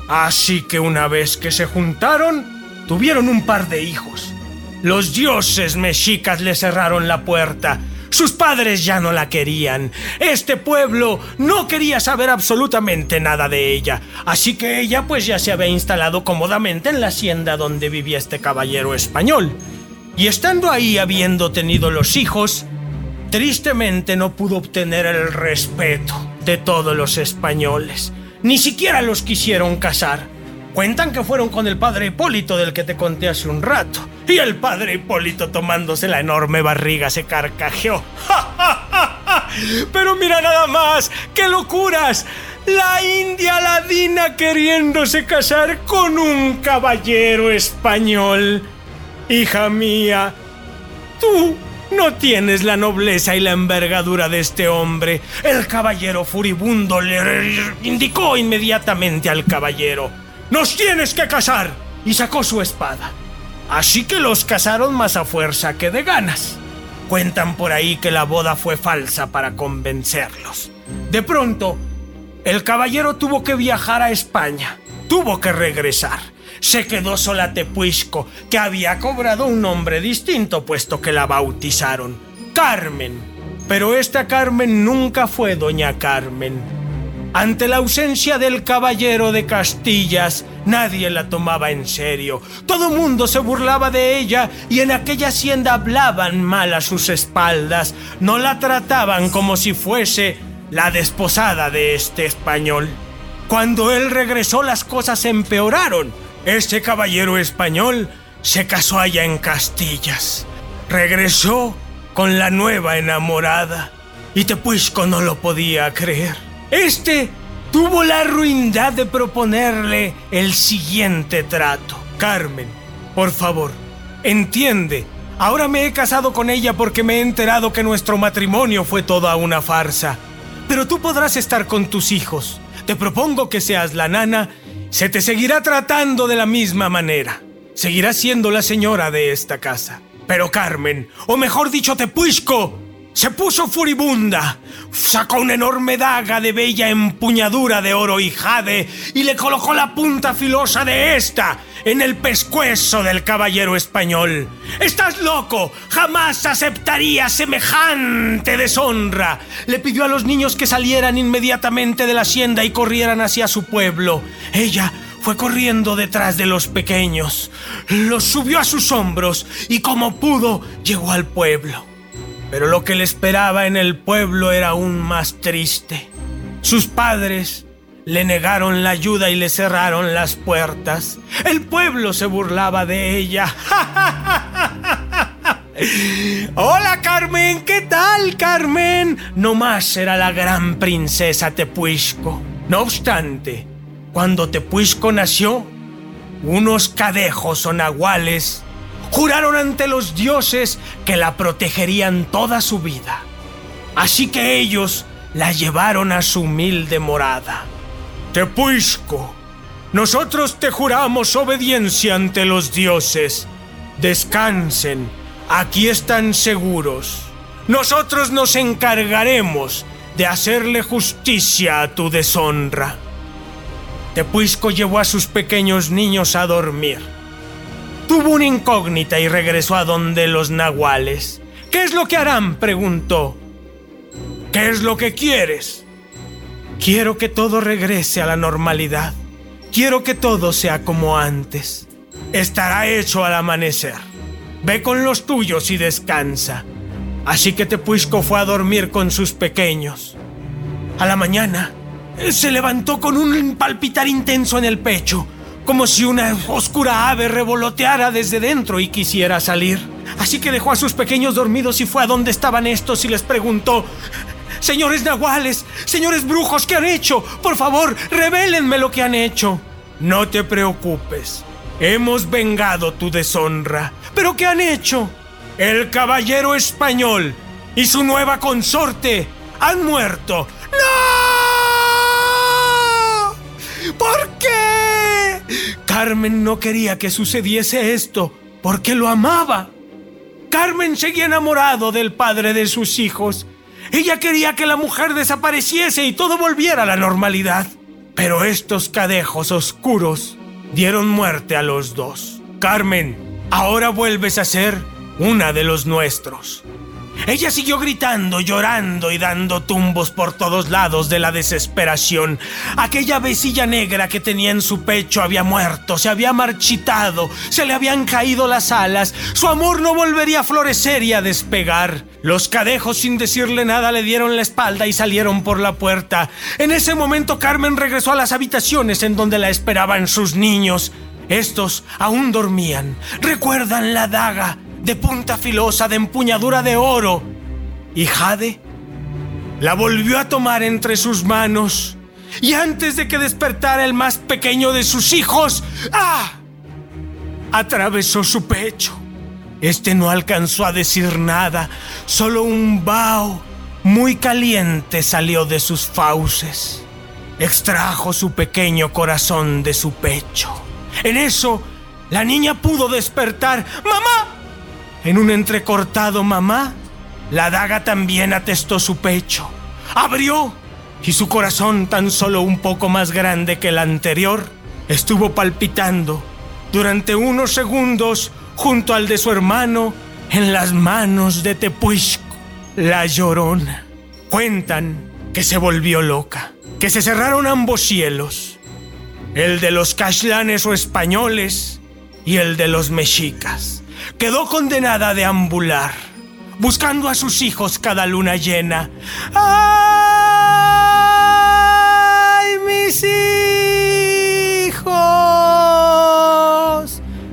Así que una vez que se juntaron, Tuvieron un par de hijos. Los dioses mexicas le cerraron la puerta. Sus padres ya no la querían. Este pueblo no quería saber absolutamente nada de ella. Así que ella pues ya se había instalado cómodamente en la hacienda donde vivía este caballero español. Y estando ahí habiendo tenido los hijos, tristemente no pudo obtener el respeto de todos los españoles. Ni siquiera los quisieron casar. Cuentan que fueron con el padre Hipólito del que te conté hace un rato. Y el padre Hipólito tomándose la enorme barriga se carcajeó. Pero mira nada más, qué locuras. La India Ladina queriéndose casar con un caballero español. Hija mía, tú no tienes la nobleza y la envergadura de este hombre. El caballero furibundo le indicó inmediatamente al caballero. ¡Nos tienes que casar! Y sacó su espada. Así que los casaron más a fuerza que de ganas. Cuentan por ahí que la boda fue falsa para convencerlos. De pronto, el caballero tuvo que viajar a España. Tuvo que regresar. Se quedó sola Tepuisco, que había cobrado un nombre distinto puesto que la bautizaron. Carmen. Pero esta Carmen nunca fue doña Carmen ante la ausencia del caballero de Castillas, nadie la tomaba en serio. Todo mundo se burlaba de ella y en aquella hacienda hablaban mal a sus espaldas. No la trataban como si fuese la desposada de este español. Cuando él regresó las cosas empeoraron. Este caballero español se casó allá en Castillas. Regresó con la nueva enamorada y Tepuisco no lo podía creer. Este tuvo la ruindad de proponerle el siguiente trato. Carmen, por favor, entiende. Ahora me he casado con ella porque me he enterado que nuestro matrimonio fue toda una farsa. Pero tú podrás estar con tus hijos. Te propongo que seas la nana. Se te seguirá tratando de la misma manera. Seguirás siendo la señora de esta casa. Pero Carmen, o mejor dicho, Tepuisco, se puso furibunda, sacó una enorme daga de bella empuñadura de oro y jade y le colocó la punta filosa de esta en el pescuezo del caballero español. ¡Estás loco! ¡Jamás aceptaría semejante deshonra! Le pidió a los niños que salieran inmediatamente de la hacienda y corrieran hacia su pueblo. Ella fue corriendo detrás de los pequeños, los subió a sus hombros y como pudo llegó al pueblo. Pero lo que le esperaba en el pueblo era aún más triste. Sus padres le negaron la ayuda y le cerraron las puertas. El pueblo se burlaba de ella. Hola Carmen, ¿qué tal Carmen? No más era la gran princesa Tepuisco. No obstante, cuando Tepuisco nació, unos cadejos o nahuales juraron ante los dioses que la protegerían toda su vida. Así que ellos la llevaron a su humilde morada. Tepuisco, nosotros te juramos obediencia ante los dioses. Descansen, aquí están seguros. Nosotros nos encargaremos de hacerle justicia a tu deshonra. Tepuisco llevó a sus pequeños niños a dormir. Tuvo una incógnita y regresó a donde los nahuales. ¿Qué es lo que harán? preguntó. ¿Qué es lo que quieres? Quiero que todo regrese a la normalidad. Quiero que todo sea como antes. Estará hecho al amanecer. Ve con los tuyos y descansa. Así que Tepuisco fue a dormir con sus pequeños. A la mañana, se levantó con un palpitar intenso en el pecho, como si una oscura ave revoloteara desde dentro y quisiera salir. Así que dejó a sus pequeños dormidos y fue a donde estaban estos y les preguntó, Señores nahuales, señores brujos, ¿qué han hecho? Por favor, revélenme lo que han hecho. No te preocupes. Hemos vengado tu deshonra. ¿Pero qué han hecho? El caballero español y su nueva consorte han muerto. ¡No! ¿Por qué? Carmen no quería que sucediese esto porque lo amaba. Carmen seguía enamorado del padre de sus hijos ella quería que la mujer desapareciese y todo volviera a la normalidad. Pero estos cadejos oscuros dieron muerte a los dos. Carmen, ahora vuelves a ser una de los nuestros. Ella siguió gritando, llorando y dando tumbos por todos lados de la desesperación. Aquella vecilla negra que tenía en su pecho había muerto, se había marchitado, se le habían caído las alas, su amor no volvería a florecer y a despegar. Los cadejos sin decirle nada le dieron la espalda y salieron por la puerta. En ese momento Carmen regresó a las habitaciones en donde la esperaban sus niños. Estos aún dormían. Recuerdan la daga de punta filosa, de empuñadura de oro. Y Jade la volvió a tomar entre sus manos. Y antes de que despertara el más pequeño de sus hijos, ¡ah! atravesó su pecho. Este no alcanzó a decir nada, solo un vaho muy caliente salió de sus fauces. Extrajo su pequeño corazón de su pecho. En eso, la niña pudo despertar. ¡Mamá! En un entrecortado mamá, la daga también atestó su pecho. Abrió y su corazón, tan solo un poco más grande que el anterior, estuvo palpitando durante unos segundos junto al de su hermano en las manos de Tepuisco, la llorona. Cuentan que se volvió loca, que se cerraron ambos cielos, el de los cashlanes o españoles y el de los mexicas quedó condenada a deambular, buscando a sus hijos cada luna llena. ¡Ay, mis hijos!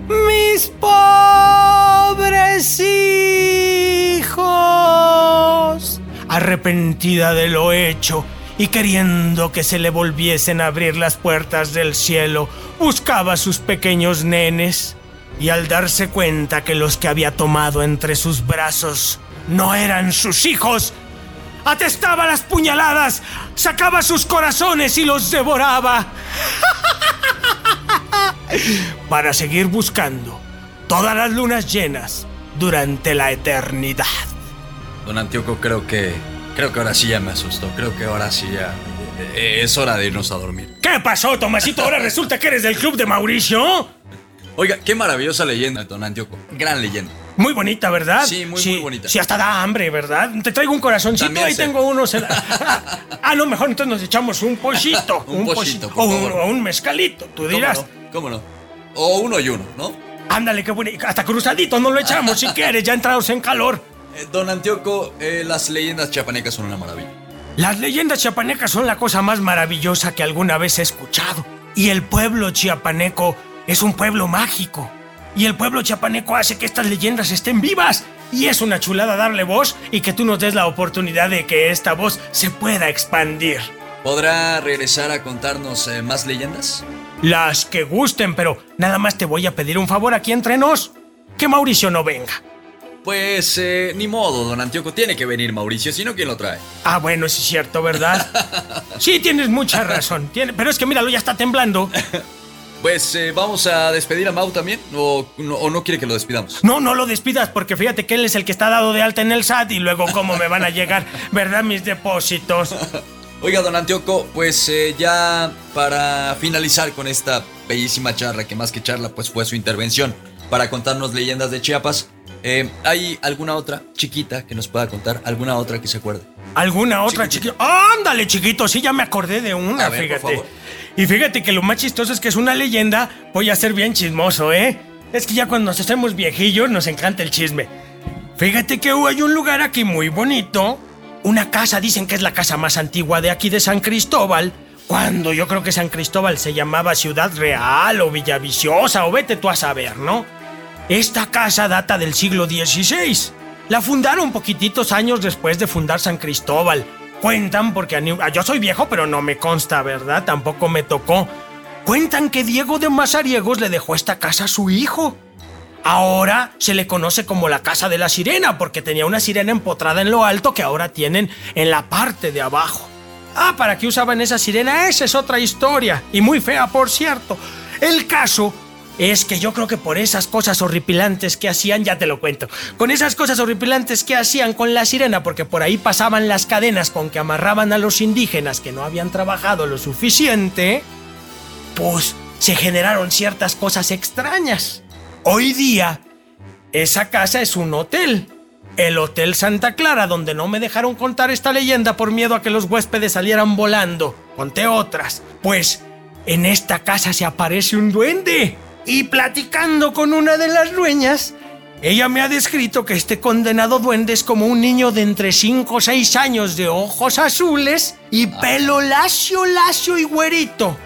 ¡Mis pobres hijos! Arrepentida de lo hecho, y queriendo que se le volviesen a abrir las puertas del cielo, buscaba a sus pequeños nenes y al darse cuenta que los que había tomado entre sus brazos no eran sus hijos, atestaba las puñaladas, sacaba sus corazones y los devoraba. Para seguir buscando todas las lunas llenas durante la eternidad. Don Antioco, creo que. Creo que ahora sí ya me asustó. Creo que ahora sí ya. Eh, es hora de irnos a dormir. ¿Qué pasó, Tomasito? Ahora resulta que eres del club de Mauricio. Oiga, qué maravillosa leyenda, don Antioco. Gran leyenda. Muy bonita, ¿verdad? Sí, muy, muy bonita. Sí, hasta da hambre, ¿verdad? Te traigo un corazoncito, ahí tengo unos. ah, no, mejor entonces nos echamos un pollito. un, pollito, o, un, mezcalito, tú dirás. ¿Cómo no? O uno y uno, ¿no? Ándale, qué bueno. Hasta cruzadito no lo echamos si quieres, ya entrados en calor. Eh, don Antioco, eh, las leyendas chiapanecas son una maravilla. Las leyendas chiapanecas son la cosa más maravillosa que alguna vez he escuchado. Y el pueblo chiapaneco es un pueblo mágico. Y el pueblo chapaneco hace que estas leyendas estén vivas. Y es una chulada darle voz y que tú nos des la oportunidad de que esta voz se pueda expandir. ¿Podrá regresar a contarnos eh, más leyendas? Las que gusten, pero nada más te voy a pedir un favor aquí entre nos. Que Mauricio no venga. Pues eh, ni modo, don Antioco, tiene que venir Mauricio, si no, ¿quién lo trae? Ah, bueno, eso es cierto, ¿verdad? sí, tienes mucha razón. Tiene, pero es que míralo, ya está temblando. pues eh, vamos a despedir a Mau también. O no, ¿O no quiere que lo despidamos? No, no lo despidas porque fíjate que él es el que está dado de alta en el SAT y luego cómo me van a llegar, ¿verdad? Mis depósitos. Oiga, don Antioco, pues eh, ya para finalizar con esta bellísima charla, que más que charla, pues fue su intervención para contarnos leyendas de Chiapas. Eh, ¿Hay alguna otra chiquita que nos pueda contar? ¿Alguna otra que se acuerde? ¿Alguna otra chiquita? Ándale, chiquito, sí, ya me acordé de una, A ver, por fíjate. favor. Y fíjate que lo más chistoso es que es una leyenda, voy a ser bien chismoso, ¿eh? Es que ya cuando nos hacemos viejillos nos encanta el chisme. Fíjate que hay un lugar aquí muy bonito, una casa, dicen que es la casa más antigua de aquí de San Cristóbal, cuando yo creo que San Cristóbal se llamaba Ciudad Real o Villaviciosa o vete tú a saber, ¿no? Esta casa data del siglo XVI. La fundaron poquititos años después de fundar San Cristóbal. Cuentan, porque yo soy viejo, pero no me consta, ¿verdad? Tampoco me tocó. Cuentan que Diego de Mazariegos le dejó esta casa a su hijo. Ahora se le conoce como la Casa de la Sirena, porque tenía una sirena empotrada en lo alto que ahora tienen en la parte de abajo. Ah, ¿para qué usaban esa sirena? Esa es otra historia, y muy fea, por cierto. El caso es que yo creo que por esas cosas horripilantes que hacían, ya te lo cuento, con esas cosas horripilantes que hacían con la sirena, porque por ahí pasaban las cadenas con que amarraban a los indígenas que no habían trabajado lo suficiente, pues se generaron ciertas cosas extrañas. Hoy día, esa casa es un hotel. El Hotel Santa Clara, donde no me dejaron contar esta leyenda por miedo a que los huéspedes salieran volando. Conté otras. Pues en esta casa se aparece un duende. Y platicando con una de las dueñas, ella me ha descrito que este condenado duende es como un niño de entre 5 o 6 años de ojos azules y pelo lacio, lacio y güerito.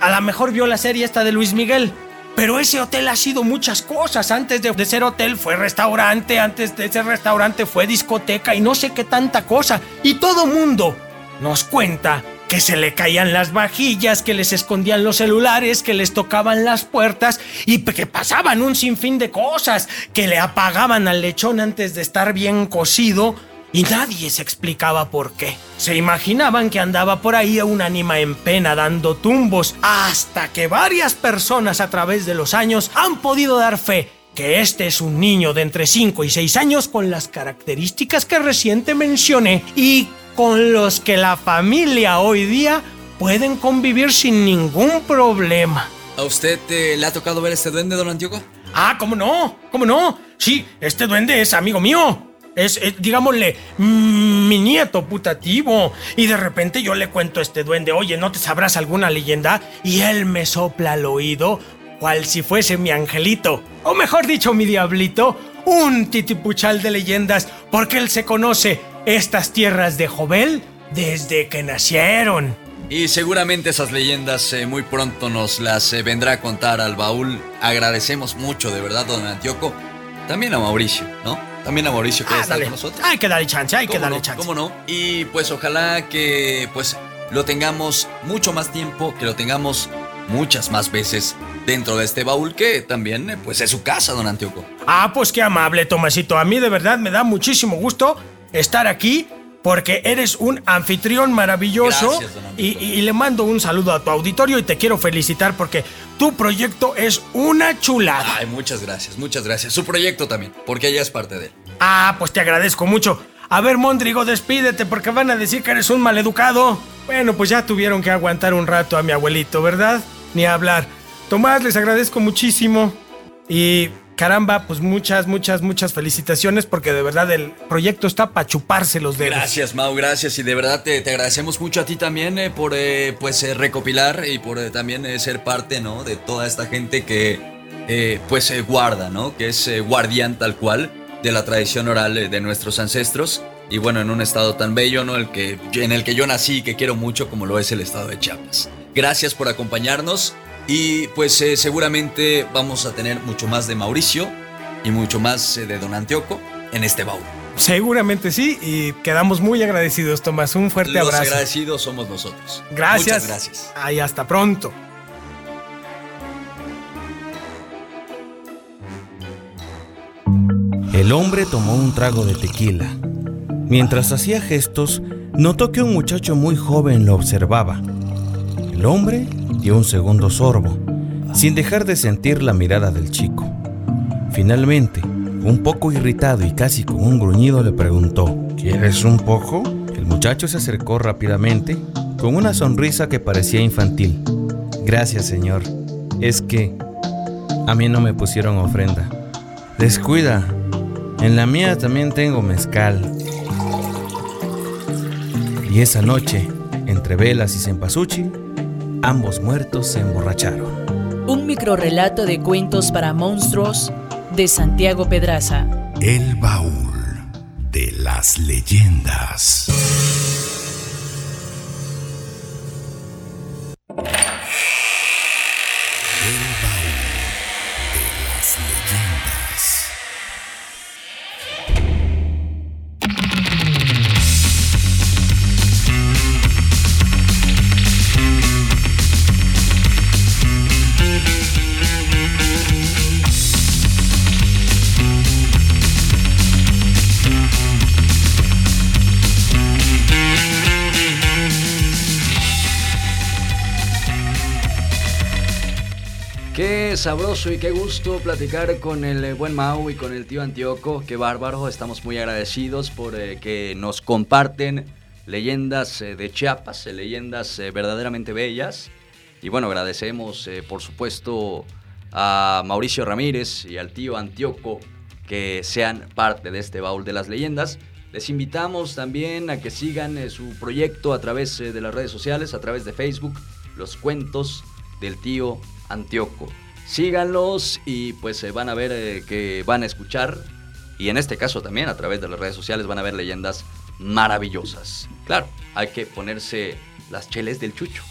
A lo mejor vio la serie esta de Luis Miguel. Pero ese hotel ha sido muchas cosas. Antes de, de ser hotel fue restaurante, antes de ser restaurante fue discoteca y no sé qué tanta cosa. Y todo mundo nos cuenta que se le caían las vajillas, que les escondían los celulares, que les tocaban las puertas y que pasaban un sinfín de cosas, que le apagaban al lechón antes de estar bien cocido y nadie se explicaba por qué. Se imaginaban que andaba por ahí un ánima en pena dando tumbos, hasta que varias personas a través de los años han podido dar fe que este es un niño de entre 5 y 6 años con las características que reciente mencioné y con los que la familia hoy día pueden convivir sin ningún problema. ¿A usted eh, le ha tocado ver este duende, don Antioco? Ah, ¿cómo no? ¿Cómo no? Sí, este duende es amigo mío. Es, eh, digámosle, mm, mi nieto putativo. Y de repente yo le cuento a este duende, oye, ¿no te sabrás alguna leyenda? Y él me sopla al oído, cual si fuese mi angelito. O mejor dicho, mi diablito. Un titipuchal de leyendas, porque él se conoce estas tierras de Jovel desde que nacieron. Y seguramente esas leyendas eh, muy pronto nos las eh, vendrá a contar al baúl. Agradecemos mucho, de verdad, don Antioco. También a Mauricio, ¿no? También a Mauricio que Ah, está con nosotros. Hay que darle chance, hay que ¿Cómo darle no? chance. ¿Cómo no? Y pues ojalá que pues lo tengamos mucho más tiempo, que lo tengamos muchas más veces dentro de este baúl que también eh, pues es su casa, don Antioco. Ah, pues qué amable, Tomasito. A mí de verdad me da muchísimo gusto estar aquí porque eres un anfitrión maravilloso Gracias, y le mando un saludo a tu auditorio y te quiero felicitar porque tu proyecto es una chulada. Ay, muchas gracias, muchas gracias. Su proyecto también, porque ella es parte de él. Ah, pues te agradezco mucho. A ver, Mondrigo, despídete porque van a decir que eres un maleducado. Bueno, pues ya tuvieron que aguantar un rato a mi abuelito, ¿verdad? Ni hablar. Tomás, les agradezco muchísimo. Y caramba, pues muchas, muchas, muchas felicitaciones porque de verdad el proyecto está para chuparse los dedos. Gracias, Mau, gracias. Y de verdad te, te agradecemos mucho a ti también eh, por eh, pues eh, recopilar y por eh, también eh, ser parte, ¿no? De toda esta gente que eh, pues guarda, ¿no? Que es guardián tal cual de la tradición oral de nuestros ancestros. Y bueno, en un estado tan bello, ¿no? El que, en el que yo nací y que quiero mucho como lo es el estado de Chiapas. Gracias por acompañarnos y pues eh, seguramente vamos a tener mucho más de Mauricio y mucho más eh, de Don Antioco en este baúl. Seguramente sí y quedamos muy agradecidos, Tomás. Un fuerte Los abrazo. agradecidos somos nosotros. Gracias. Muchas gracias. Ay, hasta pronto. El hombre tomó un trago de tequila. Mientras hacía gestos, notó que un muchacho muy joven lo observaba. El hombre dio un segundo sorbo. sin dejar de sentir la mirada del chico. Finalmente, un poco irritado y casi con un gruñido le preguntó, ¿Quieres un poco? El muchacho se acercó rápidamente, con una sonrisa que parecía infantil. Gracias, señor. Es que a mí no me pusieron ofrenda. Descuida, en la mía también tengo mezcal. Y esa noche, entre velas y cempasúchil, ambos muertos se emborracharon. Un microrelato de cuentos para monstruos de Santiago Pedraza. El baúl de las leyendas. Sabroso y qué gusto platicar con el eh, buen Mau y con el tío Antioco. Qué bárbaro, estamos muy agradecidos por eh, que nos comparten leyendas eh, de Chiapas, leyendas verdaderamente bellas. Y bueno, agradecemos por supuesto a Mauricio Ramírez y al tío Antioco que sean parte de este baúl de las leyendas. Les invitamos también a que sigan su proyecto a través de las redes sociales, a través de Facebook, los cuentos del tío síganlos y pues se van a ver eh, que van a escuchar y en este caso también a través de las redes sociales van a ver leyendas maravillosas. Claro, hay que ponerse las cheles del chucho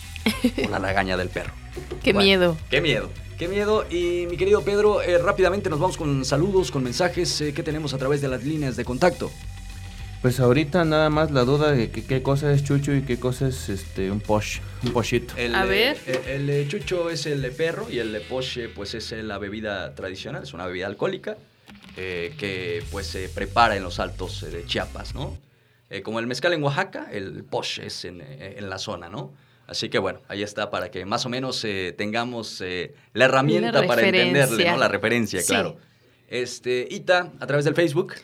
o la lagaña del perro. Qué miedo. Qué miedo. Qué miedo. Y mi querido Pedro, eh, rápidamente nos vamos con saludos, con mensajes eh, que tenemos a través de las líneas de contacto. Pues ahorita nada más la duda de qué cosa es chucho y qué cosa es este un posh, un pochito. El, a ver. El, chucho es el perro y el poche pues es la bebida tradicional, es una bebida alcohólica eh, que pues se prepara en los altos eh, de Chiapas, ¿no? Eh, como el mezcal en Oaxaca, el poche es en, la zona, ¿no? Así que bueno, ahí está para que más o menos tengamos la herramienta para entenderle, ¿no? La referencia, claro. Este, Ita, a través del Facebook.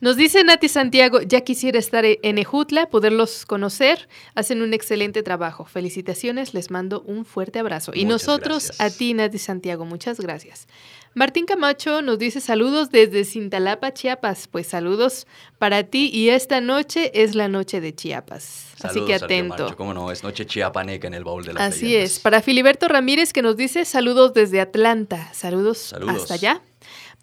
Nos dice Nati Santiago, ya quisiera estar en Ejutla, poderlos conocer. Hacen un excelente trabajo. Felicitaciones, les mando un fuerte abrazo. y nosotros a ti, Nati Santiago, muchas gracias. Martín Camacho nos dice saludos desde Cintalapa, Chiapas. Pues saludos para ti y esta noche es la noche de Chiapas. Así que atento. ¿Cómo no? Es noche chiapaneca en el baúl de las Así es. Para Filiberto Ramírez que nos dice saludos desde Atlanta. Saludos, saludos. hasta allá.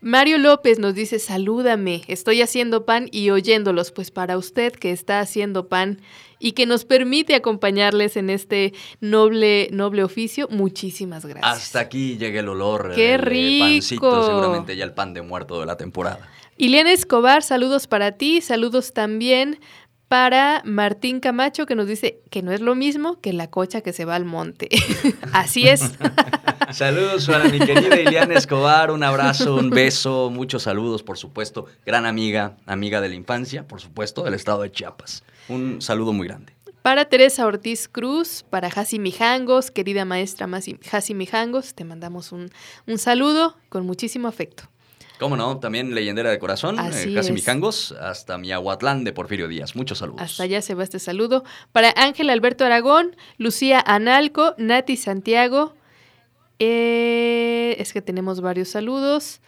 Mario López nos dice, salúdame, estoy haciendo pan y oyéndolos, pues para usted que está haciendo pan y que nos permite acompañarles en este noble, noble oficio, muchísimas gracias. Hasta aquí llega el olor ¡Qué del rico! pancito, seguramente ya el pan de muerto de la temporada. Iliana Escobar, saludos para ti, saludos también para Martín Camacho que nos dice que no es lo mismo que la cocha que se va al monte. Así es. saludos para mi querida Iliana Escobar, un abrazo, un beso, muchos saludos, por supuesto. Gran amiga, amiga de la infancia, por supuesto, del estado de Chiapas. Un saludo muy grande. Para Teresa Ortiz Cruz, para Jasi Mijangos, querida maestra Jasi Mijangos, te mandamos un, un saludo con muchísimo afecto. Cómo no, también leyendera de corazón, eh, casi mijangos, hasta Miahuatlán de Porfirio Díaz. Muchos saludos. Hasta allá se va este saludo. Para Ángel Alberto Aragón, Lucía Analco, Nati Santiago. Eh, es que tenemos varios saludos.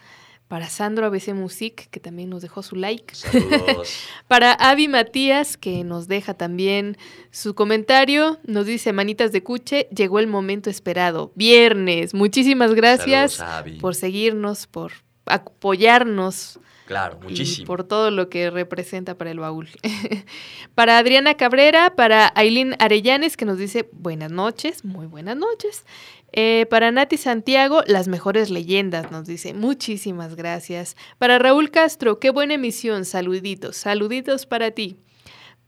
Para Sandro ABC Music, que también nos dejó su like. Para Avi Matías, que nos deja también su comentario. Nos dice, manitas de cuche, llegó el momento esperado. Viernes. Muchísimas gracias por seguirnos, por apoyarnos. Claro, muchísimo. por todo lo que representa para el baúl. para Adriana Cabrera, para Aileen Arellanes, que nos dice buenas noches, muy buenas noches. Eh, para Nati Santiago, las mejores leyendas, nos dice. Muchísimas gracias. Para Raúl Castro, qué buena emisión. Saluditos, saluditos para ti.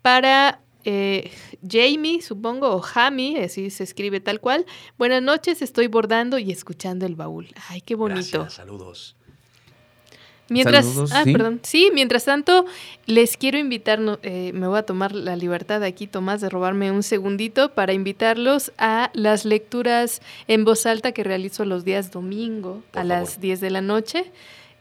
Para eh, Jamie, supongo, o Jami, así se escribe tal cual. Buenas noches, estoy bordando y escuchando el baúl. Ay, qué bonito. saludos. Mientras, Saludos, ah, sí. perdón. Sí, mientras tanto, les quiero invitar, no, eh, me voy a tomar la libertad aquí, Tomás, de robarme un segundito para invitarlos a las lecturas en voz alta que realizo los días domingo Por a favor. las 10 de la noche.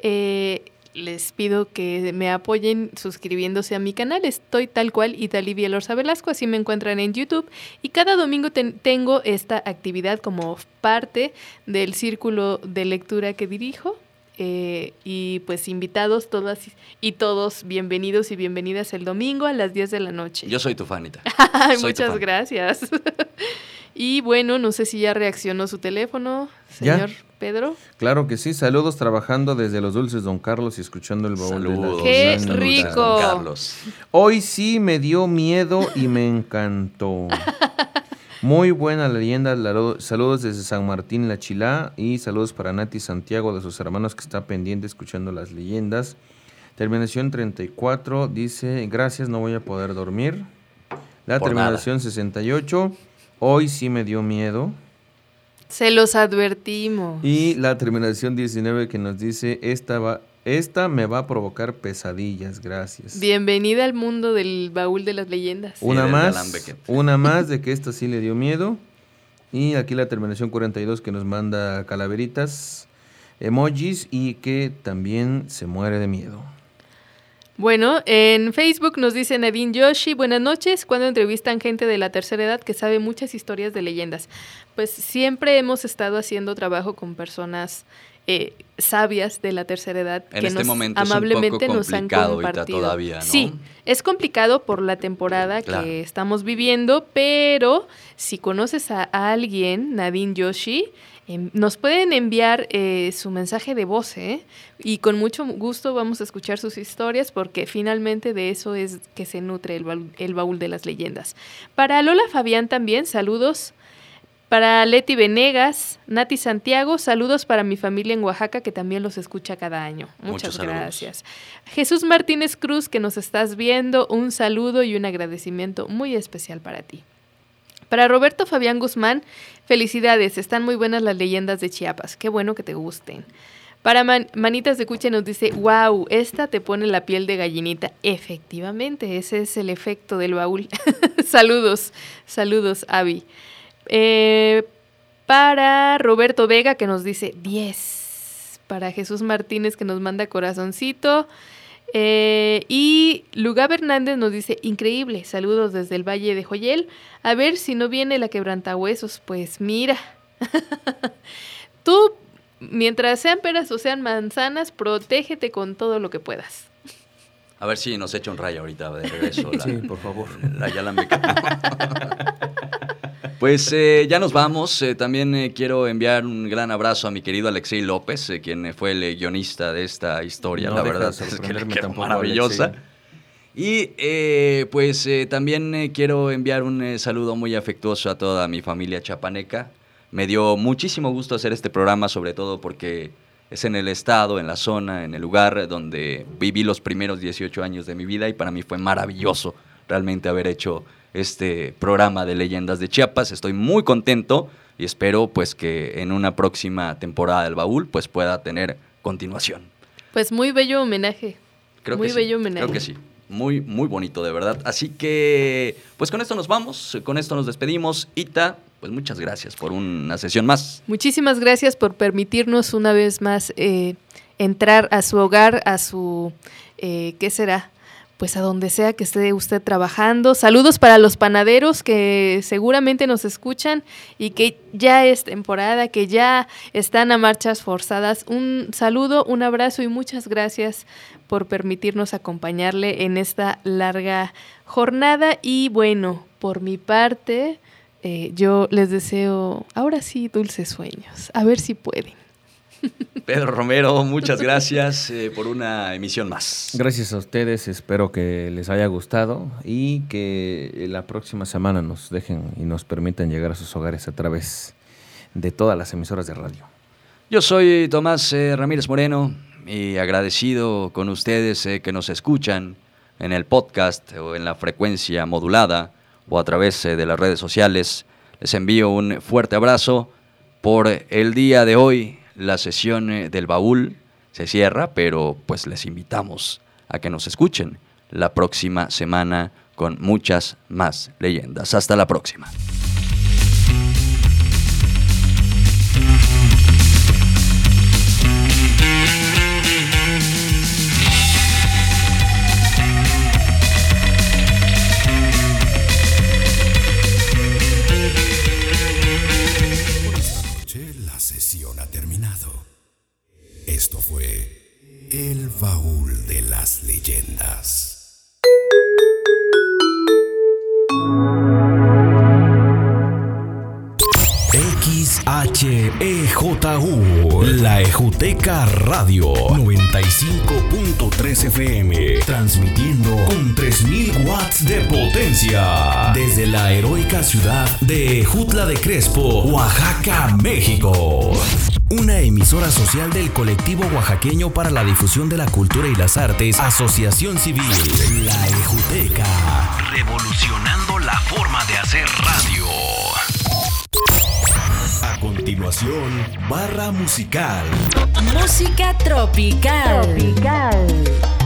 Eh, les pido que me apoyen suscribiéndose a mi canal. Estoy tal cual Italivia Lorza Velasco, así me encuentran en YouTube. Y cada domingo ten- tengo esta actividad como parte del círculo de lectura que dirijo. Eh, y pues invitados todas y todos bienvenidos y bienvenidas el domingo a las 10 de la noche. Yo soy tu fanita. Ay, soy tu muchas fan. gracias. y bueno, no sé si ya reaccionó su teléfono, Ya. señor Pedro. Claro que sí, saludos trabajando desde los dulces Don Carlos y escuchando el baúl de las Saludos. ¡Qué leyendas. rico! Carlos. Hoy sí me dio miedo y me encantó. Muy buena leyenda. laro- Saludos desde San Martín La Chilá y saludos para Nati Santiago de sus hermanos que está pendiente escuchando las leyendas. Terminación 34 dice, gracias, no voy a poder dormir. La Por nada. terminación 68, hoy sí me dio miedo. Se los advertimos. Y la terminación 19 que nos dice, esta, va, esta me va a provocar pesadillas, gracias. Bienvenida al mundo del baúl de las leyendas. Una más, una más de que esta sí le dio miedo. Y aquí la terminación 42 que nos manda calaveritas, emojis y que también se muere de miedo. Bueno, en Facebook nos dice Nadine Yoshi, buenas noches, cuando entrevistan gente de la tercera edad que sabe muchas historias de leyendas. Pues siempre hemos estado haciendo trabajo con personas eh, sabias de la tercera edad En que este nos momento es un amablemente poco nos han compartido. todavía, ¿no? Sí, es complicado por la temporada Claro. que estamos viviendo, pero si conoces a alguien, Nadine Yoshi, em, nos pueden enviar eh, su mensaje de voz, ¿eh? Y con mucho gusto vamos a escuchar sus historias porque finalmente de eso es que se nutre el baúl, el baúl de las leyendas. Para Lola Fabián también, saludos. Para Leti Venegas, Nati Santiago, saludos para mi familia en Oaxaca que también los escucha cada año. Muchas Muchos saludos. gracias. Jesús Martínez Cruz, que nos estás viendo, un saludo y un agradecimiento muy especial para ti. Para Roberto Fabián Guzmán, felicidades, están muy buenas las leyendas de Chiapas, qué bueno que te gusten. Para Man- Manitas de Cuche nos dice, wow, esta te pone la piel de gallinita. Efectivamente, ese es el efecto del baúl. saludos, saludos, Avi. Eh, para Roberto Vega que nos dice 10. Para Jesús Martínez que nos manda corazoncito. Eh, y Lugab Hernández nos dice, increíble, saludos desde el Valle de Joyel. A ver si no viene la quebrantahuesos, pues mira. Tú, mientras sean peras o sean manzanas, protégete con todo lo que puedas. A ver si nos echa un rayo ahorita de regreso. La, Sí, por favor. La Yalambeca. Pues eh, ya nos vamos. Eh, también eh, quiero enviar un gran abrazo a mi querido Alexei López, eh, quien fue el guionista de esta historia. No la verdad de es que maravillosa. Alexei. Y eh, pues eh, también eh, quiero enviar un saludo muy afectuoso a toda mi familia chapaneca. Me dio muchísimo gusto hacer este programa, sobre todo porque es en el estado, en la zona, en el lugar donde viví los primeros 18 años de mi vida y para mí fue maravilloso realmente haber hecho este programa de leyendas de Chiapas. Estoy muy contento y espero pues que en una próxima temporada del baúl pues pueda tener continuación. Pues muy bello homenaje. Creo muy que bello sí, homenaje. Creo que sí. Muy, muy bonito, de verdad. Así que, pues con esto nos vamos, con esto nos despedimos. Ita, pues muchas gracias por una sesión más. Muchísimas gracias por permitirnos una vez más eh, entrar a su hogar, a su, eh, ¿qué será? Pues a donde sea que esté usted trabajando. Saludos para los panaderos que seguramente nos escuchan y que ya es temporada, que ya están a marchas forzadas. Un saludo, un abrazo y muchas gracias por permitirnos acompañarle en esta larga jornada. Y bueno, por mi parte, eh, yo les deseo ahora sí dulces sueños. A ver si pueden. Pedro Romero, muchas gracias eh, por una emisión más. Gracias a ustedes, espero que les haya gustado y que la próxima semana nos dejen y nos permitan llegar a sus hogares a través de todas las emisoras de radio. Yo soy Tomás eh, Ramírez Moreno y agradecido con ustedes eh, que nos escuchan en el podcast o en la frecuencia modulada o a través eh, de las redes sociales. Les envío un fuerte abrazo por el día de hoy, la sesión eh, del baúl se cierra, pero pues les invitamos a que nos escuchen la próxima semana con muchas más leyendas. Hasta la próxima. El Baúl de las Leyendas. XHEJU, la Ejuteca Radio, 95.3 FM, transmitiendo con 3000 watts de potencia desde la heroica ciudad de Jutla de Crespo, Oaxaca, México. Una emisora social del colectivo oaxaqueño para la difusión de la cultura y las artes, Asociación Civil, la Ejuteca, revolucionando la forma de hacer radio. A continuación, barra musical. Música tropical. Tropical.